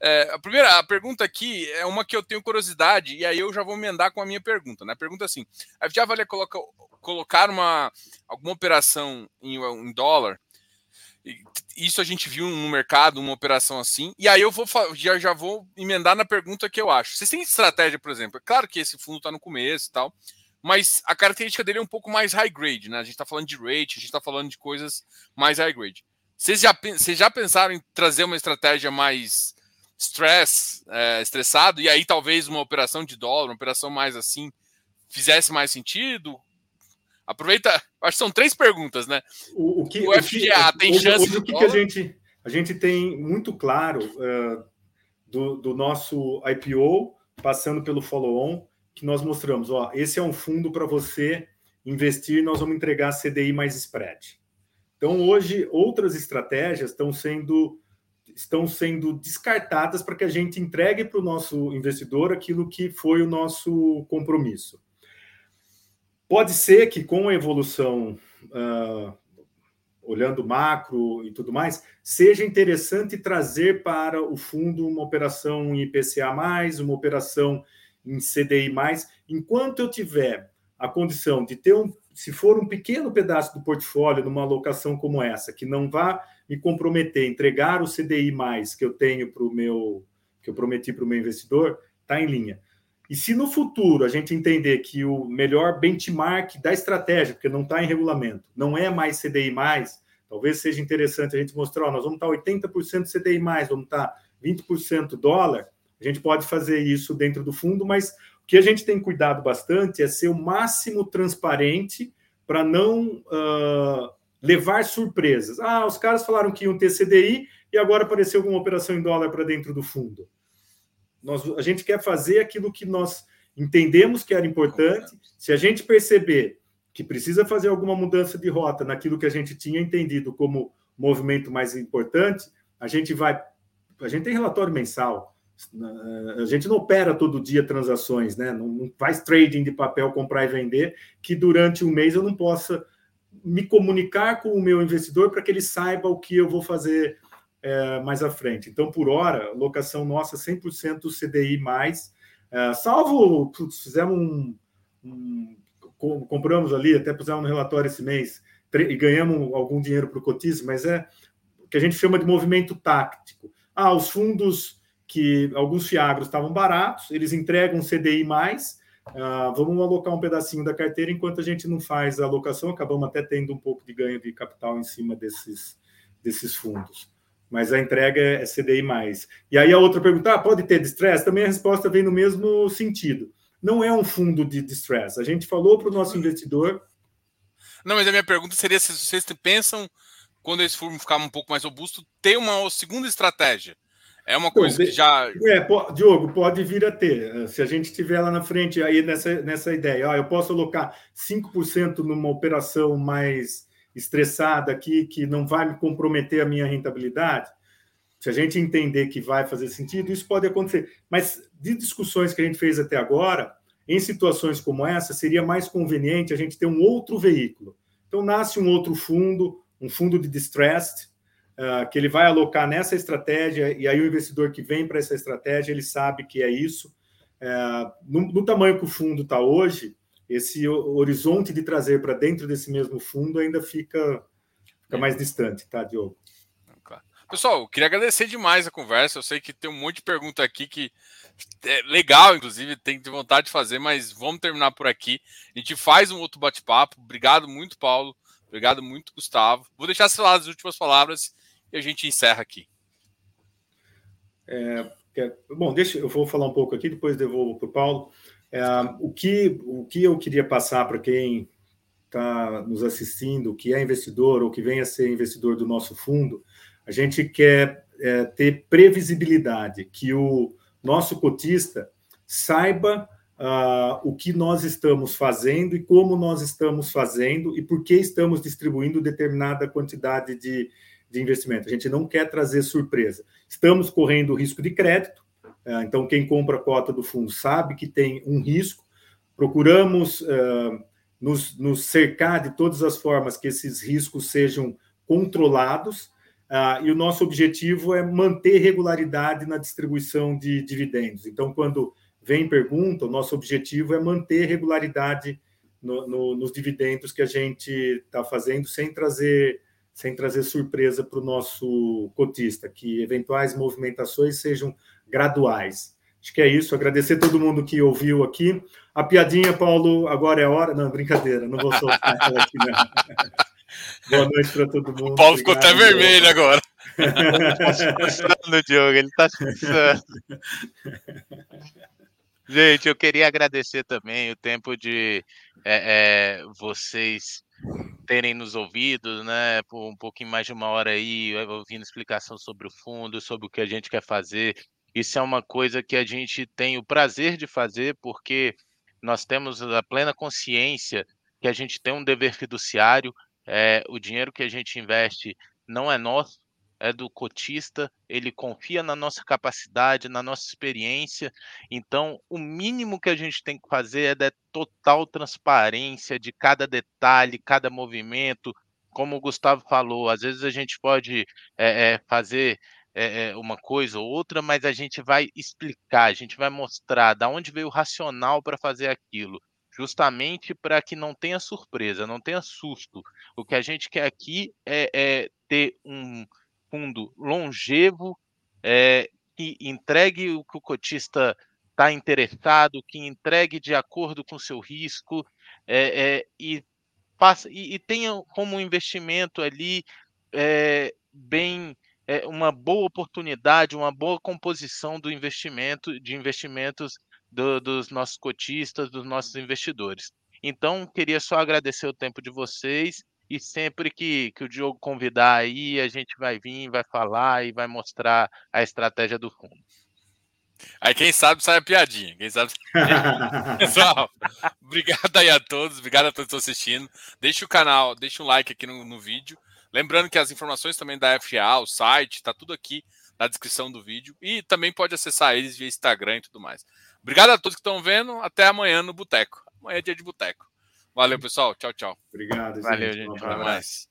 A: é, a primeira a pergunta aqui é uma que eu tenho curiosidade, e aí eu já vou emendar com a minha pergunta. Né? A pergunta é assim: a já vale coloca, colocar uma, alguma operação em, em dólar isso a gente viu no mercado, uma operação assim. E aí eu vou já, já vou emendar na pergunta que eu acho. Vocês têm estratégia, por exemplo? É claro que esse fundo está no começo e tal, mas a característica dele é um pouco mais high grade, né? A gente está falando de rate, a gente está falando de coisas mais high grade. Vocês já, vocês já pensaram em trazer uma estratégia mais stress, é, estressado, e aí talvez uma operação de dólar, uma operação mais assim, fizesse mais sentido? Aproveita, acho que são três perguntas, né?
C: O, o, que, o FGA o que, tem hoje, chance hoje, o que, que, a gente a gente tem muito claro uh, do, do, nosso IPO passando pelo follow-on que nós mostramos, ó, esse é um fundo para você investir, nós vamos entregar CDI mais spread. Então hoje outras estratégias estão sendo estão sendo descartadas para que a gente entregue para o nosso investidor aquilo que foi o nosso compromisso. Pode ser que com a evolução, uh, olhando macro e tudo mais, seja interessante trazer para o fundo uma operação em IPCA, uma operação em CDI, enquanto eu tiver a condição de ter um, se for um pequeno pedaço do portfólio numa alocação como essa, que não vá me comprometer, entregar o CDI que eu tenho para o meu, que eu prometi para o meu investidor, está em linha. E se no futuro a gente entender que o melhor benchmark da estratégia, porque não está em regulamento, não é mais CDI, talvez seja interessante a gente mostrar, ó, nós vamos estar 80% CDI, vamos estar 20% dólar, a gente pode fazer isso dentro do fundo, mas o que a gente tem cuidado bastante é ser o máximo transparente para não uh, levar surpresas. Ah, os caras falaram que iam ter CDI e agora apareceu alguma operação em dólar para dentro do fundo. Nós, a gente quer fazer aquilo que nós entendemos que era importante. Se a gente perceber que precisa fazer alguma mudança de rota naquilo que a gente tinha entendido como movimento mais importante, a gente vai. A gente tem relatório mensal. A gente não opera todo dia transações, né? Não faz trading de papel, comprar e vender, que durante um mês eu não possa me comunicar com o meu investidor para que ele saiba o que eu vou fazer é, mais à frente. Então, por hora, locação nossa 100% CDI é, salvo putz, fizemos um, um, compramos ali, até pusemos no relatório esse mês e ganhamos algum dinheiro para o cotismo, mas é o que a gente chama de movimento tático. Ah, os fundos que alguns fiagros estavam baratos, eles entregam CDI mais, ah, vamos alocar um pedacinho da carteira enquanto a gente não faz a alocação, acabamos até tendo um pouco de ganho de capital em cima desses, desses fundos mas a entrega é CDI. E aí a outra pergunta: ah, pode ter distress? Também a resposta vem no mesmo sentido. Não é um fundo de distress. A gente falou para o nosso investidor.
A: Não, mas a minha pergunta seria se vocês pensam, quando esse fundo ficar um pouco mais robusto, ter uma segunda estratégia. É uma coisa então, que já.
C: É, Diogo, pode vir a ter. Se a gente estiver lá na frente aí nessa, nessa ideia, ó, eu posso alocar 5% numa operação mais estressada aqui que não vai me comprometer a minha rentabilidade, se a gente entender que vai fazer sentido, isso pode acontecer. Mas de discussões que a gente fez até agora, em situações como essa, seria mais conveniente a gente ter um outro veículo. Então, nasce um outro fundo, um fundo de distressed, uh, que ele vai alocar nessa estratégia, e aí o investidor que vem para essa estratégia, ele sabe que é isso. Uh, no, no tamanho que o fundo está hoje, esse horizonte de trazer para dentro desse mesmo fundo ainda fica, fica mais distante, tá, Diogo?
A: Pessoal, queria agradecer demais a conversa. Eu sei que tem um monte de pergunta aqui que é legal, inclusive, tem vontade de fazer, mas vamos terminar por aqui. A gente faz um outro bate-papo. Obrigado muito, Paulo. Obrigado muito, Gustavo. Vou deixar lá as últimas palavras e a gente encerra aqui.
C: É, bom, deixa eu vou falar um pouco aqui, depois devolvo para o Paulo. É, o, que, o que eu queria passar para quem está nos assistindo, que é investidor ou que venha a ser investidor do nosso fundo, a gente quer é, ter previsibilidade, que o nosso cotista saiba uh, o que nós estamos fazendo e como nós estamos fazendo e por que estamos distribuindo determinada quantidade de, de investimento. A gente não quer trazer surpresa. Estamos correndo risco de crédito, uh, então quem compra a cota do fundo sabe que tem um risco. Procuramos uh, nos, nos cercar de todas as formas que esses riscos sejam controlados. Uh, e o nosso objetivo é manter regularidade na distribuição de dividendos. Então, quando vem pergunta, o nosso objetivo é manter regularidade no, no, nos dividendos que a gente está fazendo, sem trazer, sem trazer surpresa para o nosso cotista, que eventuais movimentações sejam graduais. Acho que é isso. Agradecer todo mundo que ouviu aqui. A piadinha, Paulo, agora é a hora. Não, brincadeira, não vou soltar ela aqui, não. [LAUGHS] Boa noite para todo mundo. O
A: Paulo ficou até vermelho agora.
B: Ele está se pensando, Diogo, ele está se pensando. Gente, eu queria agradecer também o tempo de é, é, vocês terem nos ouvido, né, por um pouquinho mais de uma hora aí, ouvindo explicação sobre o fundo, sobre o que a gente quer fazer. Isso é uma coisa que a gente tem o prazer de fazer, porque nós temos a plena consciência que a gente tem um dever fiduciário, é, o dinheiro que a gente investe não é nosso, é do cotista, ele confia na nossa capacidade, na nossa experiência. Então, o mínimo que a gente tem que fazer é dar total transparência de cada detalhe, cada movimento. Como o Gustavo falou, às vezes a gente pode é, é, fazer é, uma coisa ou outra, mas a gente vai explicar, a gente vai mostrar da onde veio o racional para fazer aquilo justamente para que não tenha surpresa, não tenha susto. O que a gente quer aqui é, é ter um, fundo longevo, é, que entregue o que o cotista está interessado, que entregue de acordo com seu risco é, é, e, e, e, tenha como investimento ali bem uma boa oportunidade, uma boa composição do investimento, de investimentos do, dos nossos cotistas, dos nossos investidores. Então, queria só agradecer o tempo de vocês e sempre que, que o Diogo convidar aí, a gente vai vir, vai falar e vai mostrar a estratégia do fundo.
A: Aí quem sabe sai a piadinha. Quem sabe. [LAUGHS] Pessoal, obrigado aí a todos, obrigado a todos que estão assistindo. Deixe o canal, deixe um like aqui no, no vídeo. Lembrando que as informações também da FA, o site, tá tudo aqui na descrição do vídeo. E também pode acessar eles via Instagram e tudo mais. Obrigado a todos que estão vendo. Até amanhã no Boteco. Amanhã é dia de Boteco. Valeu, pessoal. Tchau, tchau.
C: Obrigado,
B: Valeu, gente.
A: Até mais.